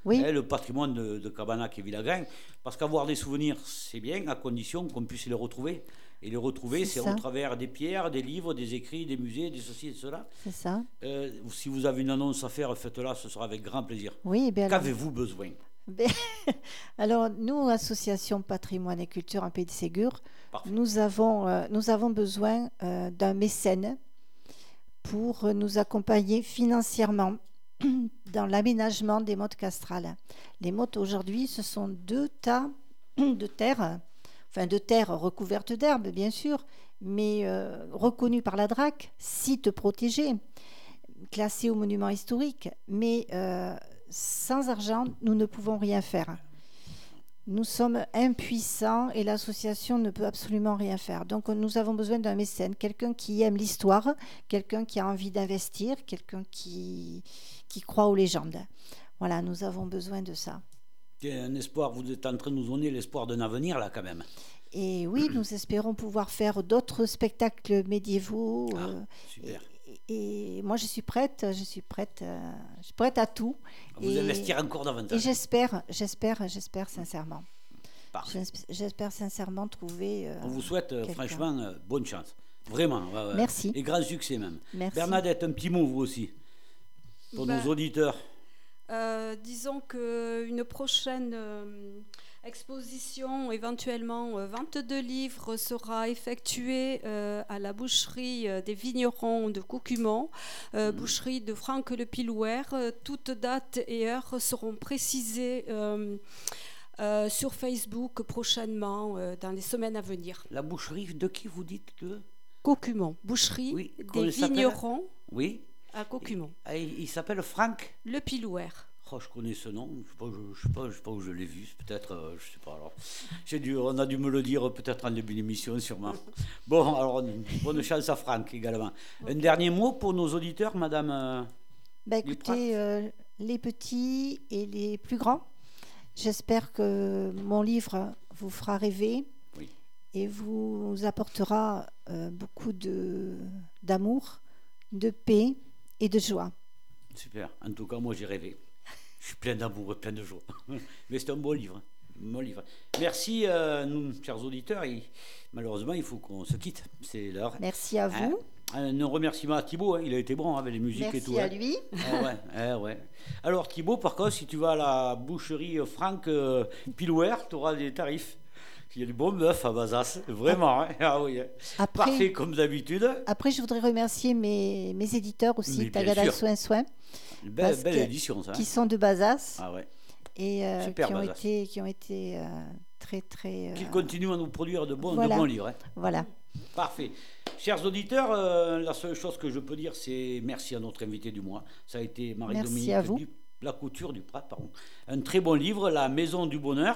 Hein, le patrimoine de, de Cabanac et Villagrin. Parce qu'avoir des souvenirs, c'est bien, à condition qu'on puisse les retrouver. Et les retrouver, c'est au travers des pierres, des livres, des écrits, des musées, des ceci et cela. C'est ça. Euh, si vous avez une annonce à faire, faites-la, ce sera avec grand plaisir. Oui, bien. Qu'avez-vous besoin? Ben, alors, nous, Association Patrimoine et Culture en Pays de Ségur, nous avons, euh, nous avons besoin euh, d'un mécène pour nous accompagner financièrement dans l'aménagement des mottes castrales. Les mottes aujourd'hui, ce sont deux tas de terre, enfin de terre recouverte d'herbe, bien sûr, mais euh, reconnues par la DRAC, site protégé, classé au monument historique. Mais euh, sans argent, nous ne pouvons rien faire. Nous sommes impuissants et l'association ne peut absolument rien faire. Donc nous avons besoin d'un mécène, quelqu'un qui aime l'histoire, quelqu'un qui a envie d'investir, quelqu'un qui, qui croit aux légendes. Voilà, nous avons besoin de ça. Un espoir, vous êtes en train de nous donner l'espoir d'un avenir là quand même. Et oui, nous espérons pouvoir faire d'autres spectacles médiévaux. Ah, super. et moi, je suis prête, je suis prête, je suis prête à tout. vous et, investir encore davantage. Et j'espère, j'espère, j'espère sincèrement. J'espère sincèrement trouver. On vous souhaite franchement bonne chance. Vraiment. Merci. Et grand succès même. Merci. Bernadette, un petit mot vous aussi pour nos bah, auditeurs. disons qu'une prochaine Exposition, éventuellement 22 euh, livres, sera effectuée euh, à la boucherie euh, des vignerons de Coucumont, mmh. boucherie de Franck Le Pilouer. Toutes dates et heures seront précisées. sur Facebook prochainement, dans les semaines à venir. La boucherie de qui vous dites de Cocumont, boucherie des vignerons oui. À Cocumont. il, il s'appelle Franck Le Pilouer. Oh, je connais ce nom, je ne sais, pas, sais pas où je l'ai vu, peut-être, euh, je sais pas. Alors, dû, on a dû me le dire peut-être en début d'émission, sûrement. Bon, alors, bonne chance à Franck également. Un dernier mot pour nos auditeurs, Madame euh, bah, Écoutez, euh, les petits et les plus grands, j'espère que mon livre vous fera rêver et vous apportera beaucoup d'amour, de paix et de joie. Super, en tout cas, moi j'ai rêvé. Je suis plein d'amour et plein de joie. Mais c'est un beau livre. Bon livre. Merci, euh, nous, chers auditeurs. malheureusement, il faut qu'on se quitte. C'est l'heure. Merci à vous. Un, remerciement à Thibaut, hein. il a été bon hein, avec les musiques et tout. Merci à hein. lui. Eh ouais, eh ouais. Alors Thibaut, par contre, si tu vas à la boucherie Franck euh, Pilouer, tu auras des tarifs. Il y a du bon bœuf à Bazas, vraiment. Ah oui, Parfait comme d'habitude. Après, je voudrais remercier mes, mes éditeurs aussi, Tagada Soin Soin. Belle, belle édition, ça. Qui sont de Bazas. Ah ouais. Et euh, qui, ont été, qui ont été euh, très, très. Qui continuent à nous produire de bons, de bons livres. Hein. Voilà. Parfait. Chers auditeurs, euh, la seule chose que je peux dire, c'est merci à notre invité du mois. Ça a été Marie-Dominique La Couture du Prat. Pardon. Un très bon livre, La Maison du Bonheur,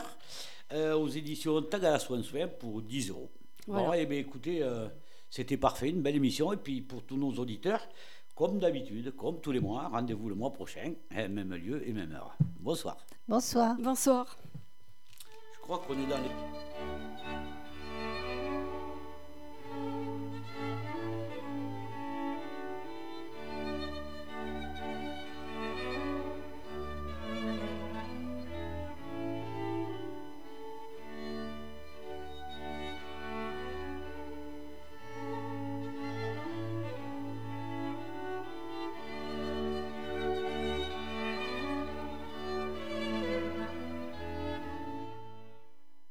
aux éditions Tagala Soin pour 10 euros. Bon, et eh bien, écoutez, c'était parfait, une belle émission. Et puis pour tous nos auditeurs, comme d'habitude, comme tous les mois, rendez-vous le mois prochain, hein, même lieu et même heure. Bonsoir. Bonsoir. Bonsoir. Je crois qu'on est dans les...